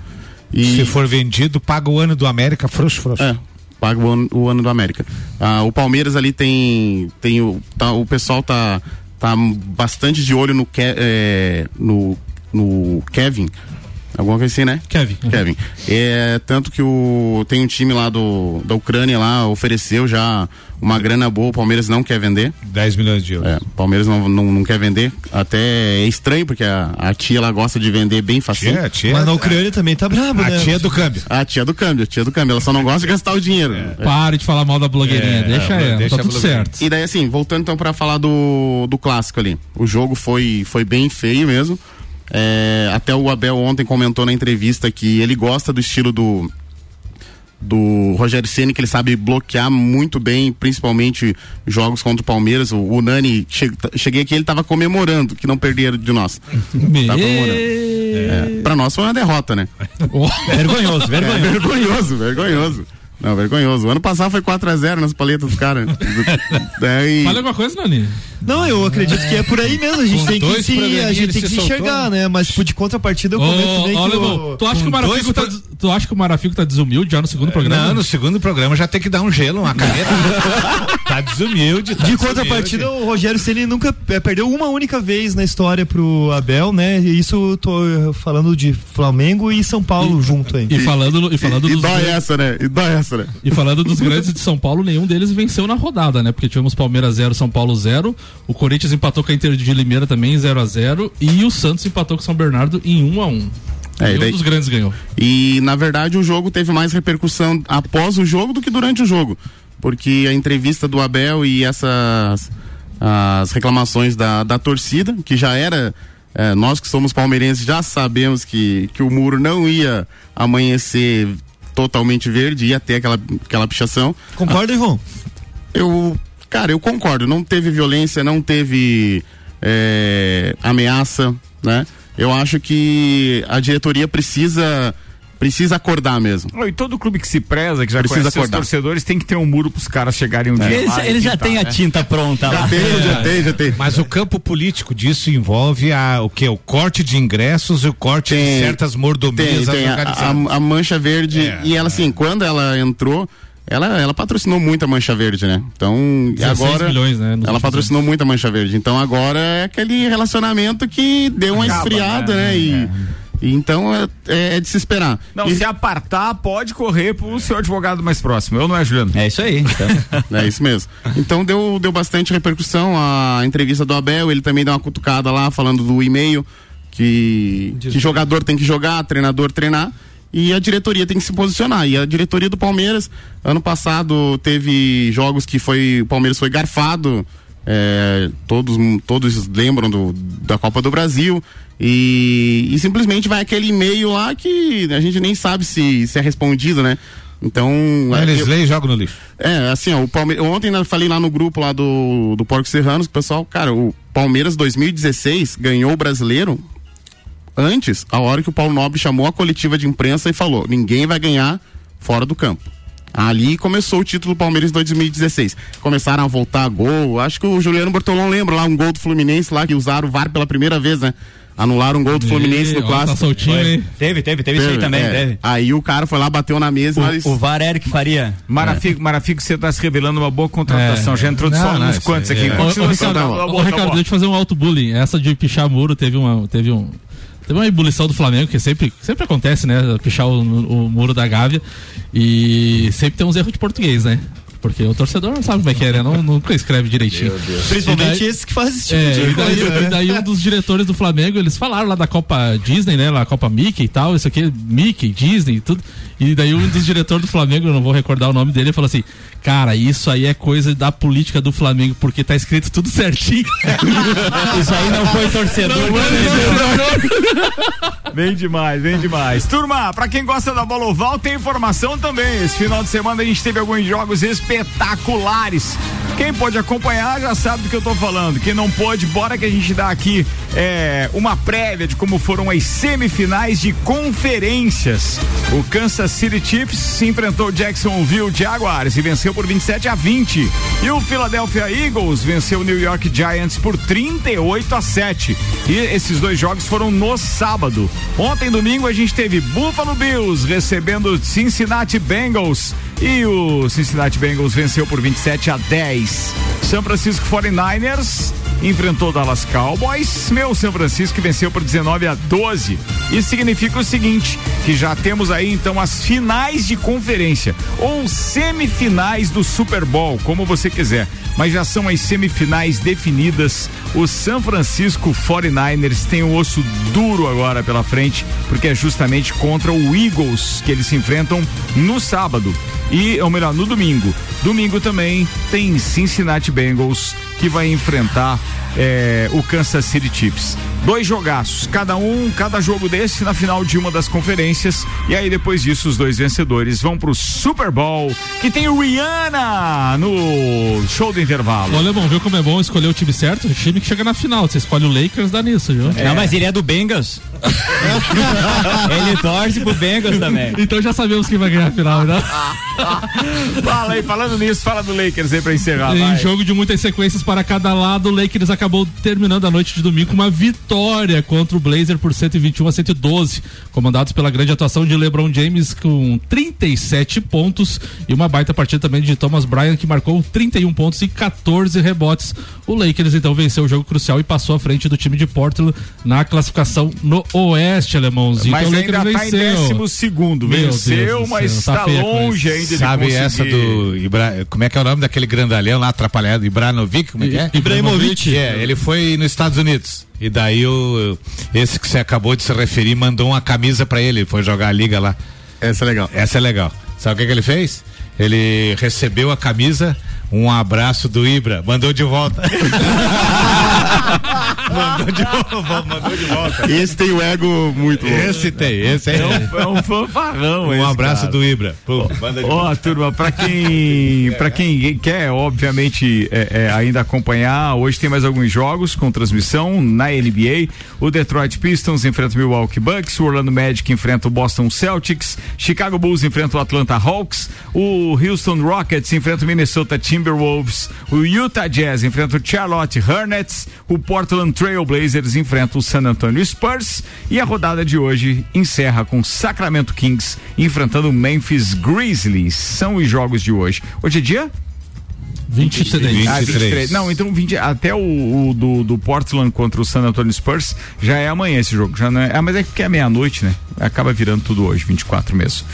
[SPEAKER 7] E,
[SPEAKER 4] Se for vendido, paga o ano do América, frouxo, frouxo.
[SPEAKER 7] é, paga o ano, o ano do América. Ah, o Palmeiras ali tem. tem o, tá, o pessoal tá, tá bastante de olho no, Ke, é, no, no Kevin. Alguma coisa assim, né?
[SPEAKER 2] Kevin.
[SPEAKER 7] Kevin. É, tanto que o, tem um time lá do, da Ucrânia lá, ofereceu já uma grana boa, o Palmeiras não quer vender.
[SPEAKER 4] 10 milhões de euros.
[SPEAKER 7] É, o Palmeiras não, não, não quer vender. Até é estranho, porque a, a tia ela gosta de vender bem facinho.
[SPEAKER 4] Tia, tia,
[SPEAKER 6] Mas na Ucrânia também tá brabo,
[SPEAKER 4] a
[SPEAKER 6] né?
[SPEAKER 4] tia do câmbio.
[SPEAKER 7] A tia do câmbio, a tia do câmbio. Ela só não gosta de gastar o dinheiro.
[SPEAKER 2] Pare de falar mal da blogueirinha,
[SPEAKER 4] É,
[SPEAKER 2] deixa
[SPEAKER 4] é,
[SPEAKER 2] ela,
[SPEAKER 4] deixa
[SPEAKER 2] tá
[SPEAKER 4] a
[SPEAKER 2] tudo certo.
[SPEAKER 7] E daí, assim, voltando então pra falar do, do clássico ali. O jogo foi, foi bem feio mesmo. É, até o Abel ontem comentou na entrevista que ele gosta do estilo do do Rogério Ceni que ele sabe bloquear muito bem, principalmente jogos contra o Palmeiras. O, o Nani che, cheguei aqui ele estava comemorando que não perderam de nós. Tava comemorando. É, para nós foi uma derrota, né?
[SPEAKER 3] vergonhoso, vergonhoso.
[SPEAKER 7] É, vergonhoso, vergonhoso. Não, vergonhoso. O ano passado foi 4x0 nas paletas dos caras. Daí...
[SPEAKER 2] Fala alguma coisa, Nani.
[SPEAKER 6] Não, eu acredito que é por aí mesmo. A gente
[SPEAKER 2] Com
[SPEAKER 6] tem que se, a gente tem que
[SPEAKER 2] se
[SPEAKER 6] se enxergar, né? Mas tipo, de contrapartida eu comento também
[SPEAKER 2] ô,
[SPEAKER 6] que o-
[SPEAKER 2] tu acha que o Marafico
[SPEAKER 6] dois
[SPEAKER 2] tá, tu acha que o Marafico tá desumilde já no segundo programa?
[SPEAKER 4] Não, no segundo programa já tem que dar um gelo, uma caneta. desumilde. Tá
[SPEAKER 6] De contrapartida, o Rogério Ceni nunca perdeu uma única vez na história pro Abel, né? E isso eu tô eh, falando de Flamengo e São Paulo junto aí.
[SPEAKER 2] E falando, e falando
[SPEAKER 7] E
[SPEAKER 2] dos
[SPEAKER 7] dói
[SPEAKER 2] grandes-
[SPEAKER 7] essa, né? E dói essa, né?
[SPEAKER 2] E falando dos grandes de São Paulo, nenhum deles venceu na rodada, né? Porque tivemos Palmeiras 0, São Paulo 0. O Corinthians empatou com a Inter de Limeira também 0 a 0 E o Santos empatou com o São Bernardo em 1 a 1
[SPEAKER 7] É, e
[SPEAKER 2] Nenhum
[SPEAKER 7] daí-
[SPEAKER 2] dos grandes ganhou.
[SPEAKER 7] E na verdade o jogo teve mais repercussão após o jogo do que durante o jogo. Porque a entrevista do Abel e essas as reclamações da, da torcida, que já era. eh, nós que somos palmeirenses já sabemos que, que o muro não ia amanhecer totalmente verde, ia ter aquela, aquela pichação.
[SPEAKER 6] Concorda, João?
[SPEAKER 7] Eu, cara, eu concordo. Não teve violência, não teve eh, ameaça, né? Eu acho que a diretoria precisa precisa acordar mesmo.
[SPEAKER 1] Oh, E todo clube que se preza, que já
[SPEAKER 7] Precisa
[SPEAKER 1] conhece seus
[SPEAKER 7] acordar.
[SPEAKER 1] torcedores, tem que ter um muro pros caras chegarem um dia.
[SPEAKER 3] Ele,
[SPEAKER 1] lá
[SPEAKER 3] ele já tem a
[SPEAKER 1] né?
[SPEAKER 3] tinta pronta lá.
[SPEAKER 7] tem, já tem.
[SPEAKER 4] Mas o campo político disso envolve a, o que? O corte de ingressos e o corte
[SPEAKER 7] Tem-
[SPEAKER 4] de certas
[SPEAKER 7] Tem,
[SPEAKER 4] mordomias
[SPEAKER 7] tem a,
[SPEAKER 4] organizadas.
[SPEAKER 7] a- a mancha verde
[SPEAKER 4] É,
[SPEAKER 7] e ela assim, quando ela entrou, ela, ela patrocinou muito a mancha verde, né? Então, e
[SPEAKER 2] 16
[SPEAKER 7] agora
[SPEAKER 2] milhões, né,
[SPEAKER 7] ela patrocinou muito a mancha verde. Então agora é aquele relacionamento que deu uma
[SPEAKER 1] Acaba,
[SPEAKER 7] esfriada,
[SPEAKER 1] né?
[SPEAKER 7] né? E, e então é, é de se esperar.
[SPEAKER 1] Não,
[SPEAKER 7] E-
[SPEAKER 1] se apartar, pode correr pro seu advogado mais próximo. Eu não é, Juliano?
[SPEAKER 3] É isso aí. Então.
[SPEAKER 7] É isso mesmo. Então deu, deu bastante repercussão a entrevista do Abel, ele também deu uma cutucada lá falando do e-mail que, que jogador tem que jogar, treinador treinar e a diretoria tem que se posicionar. E a diretoria do Palmeiras, ano passado teve jogos que foi o Palmeiras foi garfado, é, todos todos lembram do, da Copa do Brasil e, e simplesmente vai aquele e-mail lá que a gente nem sabe se, se é respondido, né? Então.
[SPEAKER 4] Eles
[SPEAKER 7] eu-
[SPEAKER 4] leem e jogam no lixo.
[SPEAKER 7] é, assim, ó, o Palmeiras. Ontem eu falei lá no grupo lá do, do Porco Serranos, o pessoal, cara, o Palmeiras 2016 ganhou o brasileiro antes, a hora que o Paulo Nobre chamou a coletiva de imprensa e falou: ninguém vai ganhar fora do campo. Ali começou o título do Palmeiras 2016. Começaram a voltar a gol. Acho que o Juliano Bortolão lembra lá um gol do Fluminense lá que usaram o VAR pela primeira vez, né? Anularam um gol do Fluminense
[SPEAKER 2] Ih,
[SPEAKER 7] no
[SPEAKER 2] ó,
[SPEAKER 7] clássico.
[SPEAKER 2] tá soltinho, hein?
[SPEAKER 3] Teve, teve, teve isso aí também,
[SPEAKER 7] é.
[SPEAKER 3] teve.
[SPEAKER 7] Aí o cara foi lá, bateu na mesa e nós-
[SPEAKER 3] O, o VAR Eric Faria.
[SPEAKER 1] Marafico, Marafico, você tá se revelando uma boa contratação.
[SPEAKER 2] É.
[SPEAKER 1] Já entrou de só uns quantos aqui.
[SPEAKER 4] é.
[SPEAKER 2] Ô, Ricardo,
[SPEAKER 1] tá tá
[SPEAKER 2] deixa eu fazer um auto-bullying. Essa de pichar muro teve uma. Teve um. Teve uma ebulição do Flamengo, que sempre, sempre acontece, né? Pichar o, o muro da Gávea. E sempre tem uns erros de português, né? Porque o torcedor não sabe como é que é, né? Não, nunca escreve direitinho.
[SPEAKER 6] Principalmente
[SPEAKER 2] E daí-
[SPEAKER 6] esses que fazem esse tipo
[SPEAKER 2] É,
[SPEAKER 6] de
[SPEAKER 2] e daí,
[SPEAKER 6] coisa,
[SPEAKER 2] e
[SPEAKER 6] né?
[SPEAKER 2] daí um dos diretores do Flamengo, eles falaram lá da Copa Disney, né? Lá, a Copa Mickey e tal, isso aqui, Mickey, Disney e tudo. E daí um dos diretores do Flamengo, eu não vou recordar o nome dele, falou assim: Cara, isso aí é coisa da política do Flamengo, porque tá escrito tudo certinho.
[SPEAKER 3] Isso aí não foi torcedor.
[SPEAKER 1] Vem demais, vem demais. Turma, pra quem gosta da bola oval, tem informação também. Esse final de semana a gente teve alguns jogos espetaculares. Quem pode acompanhar já sabe do que eu tô falando. Quem não pode, bora que a gente dá aqui é, uma prévia de como foram as semifinais de conferências. O Kansas City Chiefs se enfrentou o Jacksonville Jaguars e venceu por 27 a 20. E o Philadelphia Eagles venceu o New York Giants por 38 a 7. E esses dois jogos foram no sábado. Ontem, domingo, a gente teve Buffalo Bills recebendo Cincinnati Bengals. E o Cincinnati Bengals venceu por 27 a 10. São Francisco 49ers enfrentou Dallas Cowboys. Meu São Francisco venceu por 19 a 12. Isso significa o seguinte: que já temos aí então as finais de conferência ou semifinais do Super Bowl, como você quiser. Mas já são as semifinais definidas. O São Francisco 49ers tem o osso duro agora pela frente, porque é justamente contra o Eagles que eles se enfrentam no sábado. E, ou melhor, no domingo. Domingo também tem Cincinnati Bengals que vai enfrentar é, o Kansas City Chiefs. Dois jogaços, cada um, cada jogo desse na final de uma das conferências. E aí depois disso os dois vencedores vão pro Super Bowl, que tem o Rihanna no show do intervalo.
[SPEAKER 2] O alemão viu como é bom escolher o time certo? O time que chega na final. Você escolhe o Lakers, dá nisso, viu?
[SPEAKER 3] Não, mas ele é do Bengals. ele torce pro Bengals também.
[SPEAKER 2] Então já sabemos quem vai ganhar a final, né?
[SPEAKER 1] fala aí, falando nisso, fala do Lakers aí pra encerrar.
[SPEAKER 2] Em
[SPEAKER 1] vai.
[SPEAKER 2] jogo de muitas sequências para cada lado, o Lakers acabou terminando a noite de domingo com uma vitória contra o Blazer por 121 a 112, comandados pela grande atuação de LeBron James com 37 pontos e uma baita partida também de Thomas Bryant que marcou 31 pontos e 14 rebotes. O Lakers então venceu o jogo crucial e passou à frente do time de Portland na classificação no Oeste, alemãozinho.
[SPEAKER 1] Mas
[SPEAKER 2] então, o
[SPEAKER 1] ainda
[SPEAKER 2] Lakers
[SPEAKER 1] tá em
[SPEAKER 2] venceu.
[SPEAKER 1] décimo segundo.
[SPEAKER 2] Meu
[SPEAKER 1] Venceu, mas
[SPEAKER 2] céu, tá
[SPEAKER 1] está
[SPEAKER 2] a coisa.
[SPEAKER 1] longe ainda de
[SPEAKER 4] Sabe
[SPEAKER 1] conseguir.
[SPEAKER 4] essa do Ibra... como é que é o nome daquele grandalhão lá atrapalhado, Ibranovic, como é que é?
[SPEAKER 6] Ibrahimovic.
[SPEAKER 4] É, ele foi nos Estados Unidos. E daí o esse que você acabou de se referir mandou uma camisa pra ele, foi jogar a liga lá.
[SPEAKER 7] Essa é legal.
[SPEAKER 4] Essa é legal. Sabe o que, que ele fez? Ele recebeu a camisa, um abraço do Ibra, mandou de volta. mandou de volta, mandou de volta.
[SPEAKER 7] Esse tem o ego muito bom.
[SPEAKER 4] Esse tem, esse aí.
[SPEAKER 1] É um, é um fanfarrão
[SPEAKER 4] Um
[SPEAKER 1] esse,
[SPEAKER 4] abraço
[SPEAKER 1] cara.
[SPEAKER 4] do Ibra. Pô, manda de
[SPEAKER 1] Ó, turma, pra quem, pra quem quer, obviamente, é, é, ainda acompanhar, hoje tem mais alguns jogos com transmissão na NBA. O Detroit Pistons enfrenta o Milwaukee Bucks, o Orlando Magic enfrenta o Boston Celtics, Chicago Bulls enfrenta o Atlanta Hawks, o Houston Rockets enfrenta o Minnesota Timberwolves, o Utah Jazz enfrenta o Charlotte Hornets, o Portland Trail Blazers enfrenta o San Antonio Spurs e a rodada de hoje encerra com Sacramento Kings enfrentando o Memphis Grizzlies. São os jogos de hoje. Hoje é dia?
[SPEAKER 2] 23.
[SPEAKER 1] Ah, 23. Não, então 20, até o, o do, do Portland contra o San Antonio Spurs já é amanhã esse jogo. Já não é, ah, mas é porque é meia-noite, né? Acaba virando tudo hoje, 24 mesmo.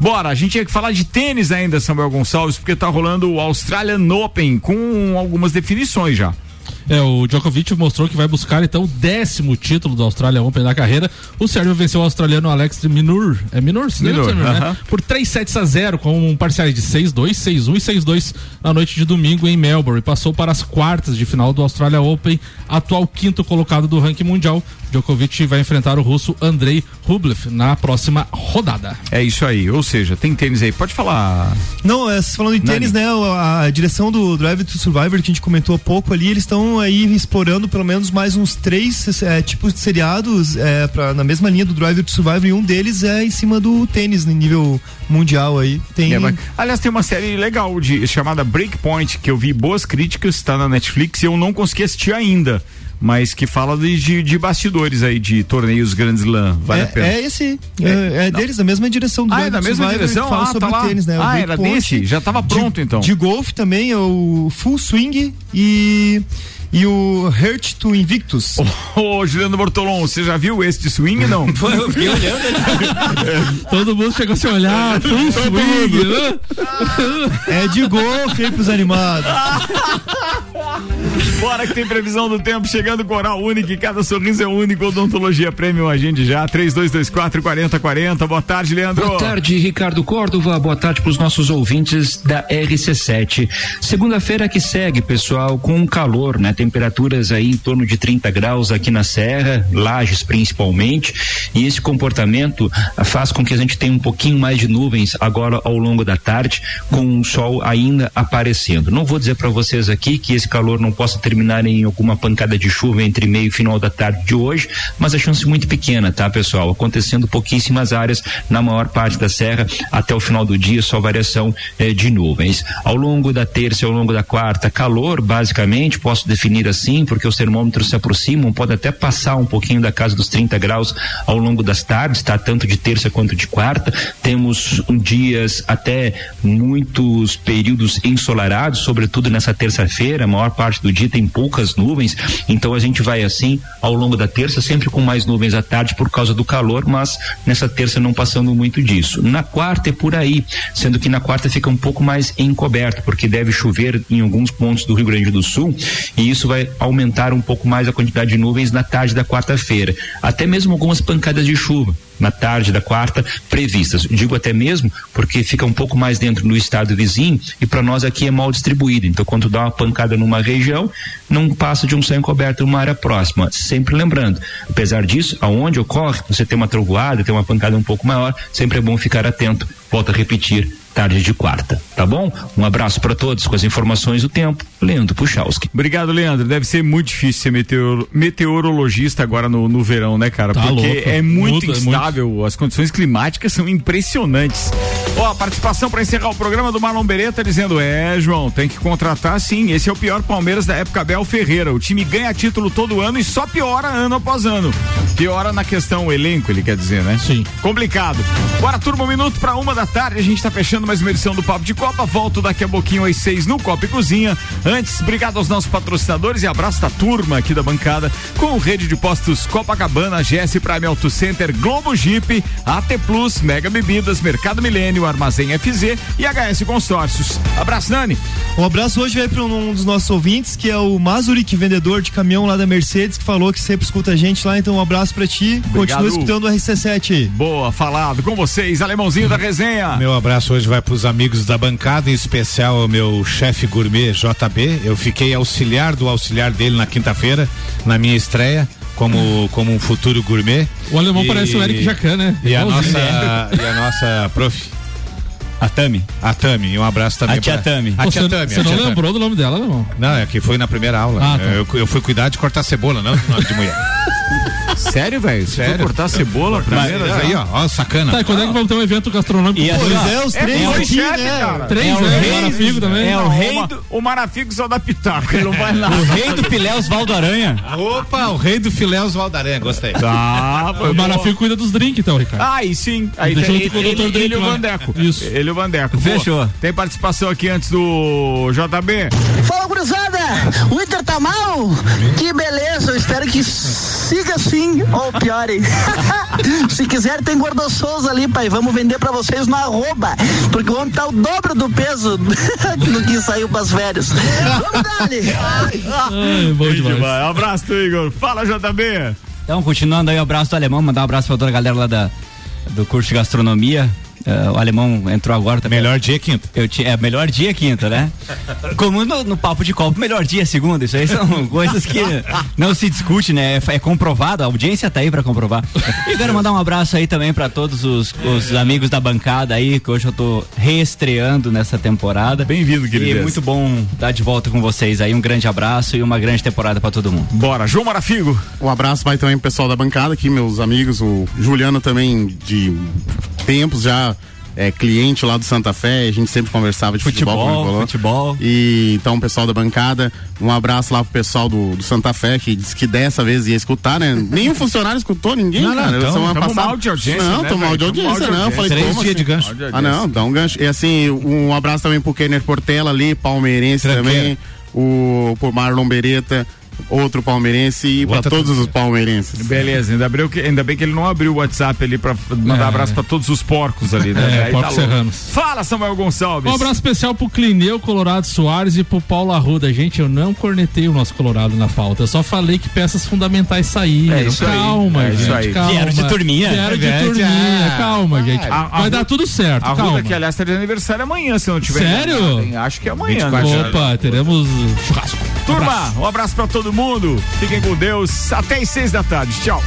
[SPEAKER 1] Bora, a gente tinha que falar de tênis ainda, Samuel Gonçalves, porque tá rolando o Australian Open com algumas definições já.
[SPEAKER 2] É, o Djokovic mostrou que vai buscar então o décimo título do Australia Open da carreira. O Sérgio venceu o australiano Alex de Minur, é Minur, se
[SPEAKER 1] Minur,
[SPEAKER 2] lembra, né?
[SPEAKER 1] aham.
[SPEAKER 2] Por 3 sets a 0 com um parciais de 6-2, 6-1 e 6-2 na noite de domingo em Melbourne. Passou para as quartas de final do Australia Open, atual quinto colocado do ranking mundial. Djokovic vai enfrentar o russo Andrei Rublev na próxima rodada.
[SPEAKER 1] É isso aí, ou seja, tem tênis aí. Pode falar.
[SPEAKER 6] Não, é, falando em tênis, né? A, a direção do Drive to Survivor que a gente comentou há pouco ali, eles estão aí explorando pelo menos mais uns três é, tipos de seriados é, pra, na mesma linha do Drive to Survivor e um deles é em cima do tênis no nível mundial aí. Tem.
[SPEAKER 1] É, mas- aliás, tem uma série legal de, chamada Breakpoint, que eu vi boas críticas, tá na Netflix e eu não consegui assistir ainda. Mas que fala de, de, de bastidores aí, de torneios Grand Slam. Vale a pena.
[SPEAKER 6] é, é esse. É, é deles, da mesma direção do
[SPEAKER 1] Ah, é da mesma
[SPEAKER 6] Survivor,
[SPEAKER 1] direção?
[SPEAKER 6] Fala
[SPEAKER 1] Ah,
[SPEAKER 6] sobre
[SPEAKER 1] tá lá.
[SPEAKER 6] tênis, né? O
[SPEAKER 1] Ah, era
[SPEAKER 6] Breakpoint.
[SPEAKER 1] desse? Já tava pronto,
[SPEAKER 6] de,
[SPEAKER 1] então.
[SPEAKER 6] De golfe também é o Full Swing e. E o Hurt to Invictus.
[SPEAKER 1] Ô, Juliano Bortolom, você já viu esse de swing, não?
[SPEAKER 3] Eu fiquei olhando.
[SPEAKER 2] Todo mundo chegou a se olhar, full swing, né?
[SPEAKER 6] É de golfe aí pros animados.
[SPEAKER 1] Bora que tem previsão do tempo chegando com Oral Único, e cada sorriso é único. Odontologia Premium, agende já, 3224 4040. Boa tarde, Leandro.
[SPEAKER 15] Boa tarde, Ricardo Córdova. Boa tarde para os nossos ouvintes da RC7. Segunda-feira que segue, pessoal, com calor, né? Temperaturas aí em torno de 30 graus aqui na Serra, Lages principalmente. E esse comportamento ah, faz com que a gente tenha um pouquinho mais de nuvens agora ao longo da tarde, com o sol ainda aparecendo. Não vou dizer para vocês aqui que esse calor não possa terminar em alguma pancada de chuva entre meio e final da tarde de hoje, mas a chance muito pequena, tá, pessoal? Acontecendo pouquíssimas áreas na maior parte da serra até o final do dia, só variação eh, de nuvens. Ao longo da terça ao longo da quarta, calor, basicamente, posso definir assim, porque os termômetros se aproximam, pode até passar um pouquinho da casa dos 30 graus ao longo das tardes, tá? Tanto de terça quanto de quarta. Temos um, dias até muitos períodos ensolarados, sobretudo nessa terça-feira, a maior parte do dia tem poucas nuvens, então a gente vai assim ao longo da terça, sempre com mais nuvens à tarde por causa do calor, mas nessa terça não passando muito disso. Na quarta é por aí, sendo que na quarta fica um pouco mais encoberto, porque deve chover em alguns pontos do Rio Grande do Sul, e isso vai aumentar um pouco mais a quantidade de nuvens na tarde da quarta-feira. Até mesmo algumas pancadas de chuva na tarde da quarta previstas. Digo até mesmo porque fica um pouco mais dentro do estado vizinho e para nós aqui é mal distribuído. Então, quando dá uma pancada numa região, não passa de um céu encoberto numa área próxima. Sempre lembrando, apesar disso, aonde ocorre, você tem uma trovoada, tem uma pancada um pouco maior, sempre é bom ficar atento. Volto a repetir, tarde de quarta, tá bom? Um abraço para todos com as informações do tempo. Leandro Puchalski.
[SPEAKER 1] Obrigado, Leandro. Deve ser muito difícil ser meteor, meteorologista agora no, no verão, né, cara?
[SPEAKER 2] Tá
[SPEAKER 1] Porque
[SPEAKER 2] louco.
[SPEAKER 1] é muito
[SPEAKER 2] Muda, é
[SPEAKER 1] instável, as condições climáticas são impressionantes. Ó, a participação para encerrar o programa do Marlon Beretta dizendo: É, João, tem que contratar sim. Esse é o pior Palmeiras da época Abel Ferreira. O time ganha título todo ano e só piora ano após ano. Piora na questão elenco, ele quer dizer, né?
[SPEAKER 2] Sim.
[SPEAKER 1] Complicado. Bora, turma, um minuto para uma da tarde. A gente tá fechando mais uma edição do Papo de Copa. Volto daqui a pouquinho às seis no Copa e Cozinha. Antes, obrigado aos nossos patrocinadores e abraço da turma aqui da bancada com rede de postos Copacabana, GS Prime Auto Center, Globo Jeep, AT Plus, Mega Bebidas, Mercado Milênio, Armazém FZ e HS Consórcios. Abraço, Nani.
[SPEAKER 6] Um abraço hoje vai para um dos nossos ouvintes, que é o Mazurik, vendedor de caminhão lá da Mercedes, que falou que sempre escuta a gente lá. Então, um abraço para ti.
[SPEAKER 1] Obrigado.
[SPEAKER 6] Continua escutando o RC7 aí.
[SPEAKER 1] Boa, falado com vocês, alemãozinho da resenha.
[SPEAKER 4] Meu abraço hoje vai para os amigos da bancada, em especial ao meu chefe gourmet JB. Eu fiquei auxiliar do auxiliar dele na quinta-feira, na minha estreia. Como, como um futuro gourmet.
[SPEAKER 2] O alemão
[SPEAKER 4] E-
[SPEAKER 2] parece o Eric Jacan, né?
[SPEAKER 4] E a, nossa, e a nossa prof.
[SPEAKER 3] A Tami.
[SPEAKER 4] A Tami, e um abraço também
[SPEAKER 3] A tia
[SPEAKER 4] pra-
[SPEAKER 3] Tami.
[SPEAKER 4] A tia
[SPEAKER 2] Você
[SPEAKER 4] Tami.
[SPEAKER 2] você
[SPEAKER 4] a
[SPEAKER 2] não
[SPEAKER 4] Tami.
[SPEAKER 2] lembrou do nome dela, alemão?
[SPEAKER 4] Não, é que foi na primeira aula.
[SPEAKER 2] Ah, tá.
[SPEAKER 4] eu, eu fui cuidar de cortar cebola, não de mulher.
[SPEAKER 1] Sério, velho? Foi
[SPEAKER 4] Sério.
[SPEAKER 1] cortar cebola primeiro?
[SPEAKER 4] Aí, ó, ó, sacana.
[SPEAKER 2] Tá, e quando é que vamos ter um evento gastronômico?
[SPEAKER 3] E
[SPEAKER 2] Pois é,
[SPEAKER 6] É, os
[SPEAKER 1] É,
[SPEAKER 6] três
[SPEAKER 1] foi
[SPEAKER 6] aqui,
[SPEAKER 1] chefe,
[SPEAKER 6] né?
[SPEAKER 1] cara.
[SPEAKER 2] Três,
[SPEAKER 3] É o
[SPEAKER 2] né?
[SPEAKER 3] rei-
[SPEAKER 2] Marafigo também.
[SPEAKER 3] é o rei do-
[SPEAKER 1] O Marafico só dá pitaco, ele não vai lá.
[SPEAKER 3] O rei do filé Osvaldo Aranha.
[SPEAKER 4] Opa, o rei do filé Oswaldo Aranha, gostei.
[SPEAKER 1] Tá,
[SPEAKER 2] O Marafigo cuida dos drinks, então, Ricardo.
[SPEAKER 1] Ah, aí sim. Aí
[SPEAKER 2] Junto
[SPEAKER 1] tem
[SPEAKER 2] com o
[SPEAKER 1] ele,
[SPEAKER 2] Dr.
[SPEAKER 1] ele, e o. Vandeco.
[SPEAKER 2] Isso.
[SPEAKER 1] Ele e o Vandeco.
[SPEAKER 3] Fechou.
[SPEAKER 1] Tem participação aqui antes do JB.
[SPEAKER 16] Fala, gurizada! O Inter tá mal? Que beleza, eu espero que siga assim, ou piore. Se quiser, tem Gordo Souza ali, pai. Vamos vender pra vocês no arroba, porque o homem tá o dobro do peso do que saiu pras férias. Vamos
[SPEAKER 2] bom demais.
[SPEAKER 1] Um abraço, Igor. Fala, JB.
[SPEAKER 3] Então, continuando aí, o abraço do alemão, mandar um abraço pra toda a galera lá da, do curso de gastronomia. Eh, o alemão entrou agora também.
[SPEAKER 4] Melhor dia quinta.
[SPEAKER 3] Eu ti- é, melhor dia quinta, né? Como no, no papo de copo, melhor dia segunda. Isso aí são coisas que não se discute, né? É, é comprovado, a audiência tá aí pra comprovar. E quero mandar um abraço aí também pra todos os, os amigos da bancada aí, que hoje eu tô reestreando nessa temporada.
[SPEAKER 1] Bem-vindo,
[SPEAKER 3] E
[SPEAKER 1] querido.
[SPEAKER 3] muito bom estar de volta com vocês aí. Um grande abraço e uma grande temporada pra todo mundo.
[SPEAKER 1] Bora, João Marafigo.
[SPEAKER 7] Um abraço vai também pro pessoal da bancada aqui, meus amigos, o Juliano também de tempos já é cliente lá do Santa Fé, a gente sempre conversava de futebol,
[SPEAKER 3] Futebol,
[SPEAKER 7] como ele falou.
[SPEAKER 3] futebol.
[SPEAKER 7] E então, o pessoal da bancada, um abraço lá pro pessoal do, do Santa Fé, que disse que dessa vez ia escutar, né? Nenhum funcionário escutou, ninguém,
[SPEAKER 4] Não, não,
[SPEAKER 7] cara.
[SPEAKER 4] então,
[SPEAKER 7] semana
[SPEAKER 1] tamo
[SPEAKER 7] passada.
[SPEAKER 1] mal de audiência,
[SPEAKER 7] Não,
[SPEAKER 1] né,
[SPEAKER 7] mal de audiência, não. Eu falei,
[SPEAKER 4] Três dias
[SPEAKER 7] assim?
[SPEAKER 4] de gancho.
[SPEAKER 1] De
[SPEAKER 7] Ah, não, dá um gancho. E assim, um abraço também pro Kenner Portela ali, palmeirense
[SPEAKER 4] Tranqueira.
[SPEAKER 7] também, o, pro Marlon Beretta, outro palmeirense e pra
[SPEAKER 4] Outra-
[SPEAKER 7] todos os palmeirenses.
[SPEAKER 1] Beleza, ainda, abriu que, ainda bem que ele não abriu o WhatsApp ali pra mandar
[SPEAKER 2] É.
[SPEAKER 1] abraço pra todos os porcos ali, né?
[SPEAKER 2] É,
[SPEAKER 1] Aí
[SPEAKER 2] porcos
[SPEAKER 1] louco.
[SPEAKER 2] serranos.
[SPEAKER 1] Fala, Samuel Gonçalves.
[SPEAKER 2] Um abraço especial pro Clineu, Colorado Soares e pro Paulo Arruda. Gente, eu não cornetei o nosso Colorado na pauta. Eu só falei que peças fundamentais saíram.
[SPEAKER 1] É isso aí.
[SPEAKER 2] calma,
[SPEAKER 1] É isso
[SPEAKER 2] gente.
[SPEAKER 1] aí.
[SPEAKER 2] Calma.
[SPEAKER 3] Vieram de turminha.
[SPEAKER 2] Vieram de
[SPEAKER 4] É
[SPEAKER 2] turminha. Calma, gente.
[SPEAKER 1] A- a
[SPEAKER 2] Vai
[SPEAKER 1] Ruda-
[SPEAKER 2] dar tudo certo.
[SPEAKER 1] A
[SPEAKER 2] calma.
[SPEAKER 1] Ruda, que aliás tá de aniversário amanhã, se não tiver
[SPEAKER 2] Sério?
[SPEAKER 1] hein? Acho que é amanhã.
[SPEAKER 4] 24
[SPEAKER 1] né?
[SPEAKER 2] Opa, teremos churrasco.
[SPEAKER 1] Turma, um abraço pra todo mundo. Fiquem com Deus. Até às seis da tarde. Tchau.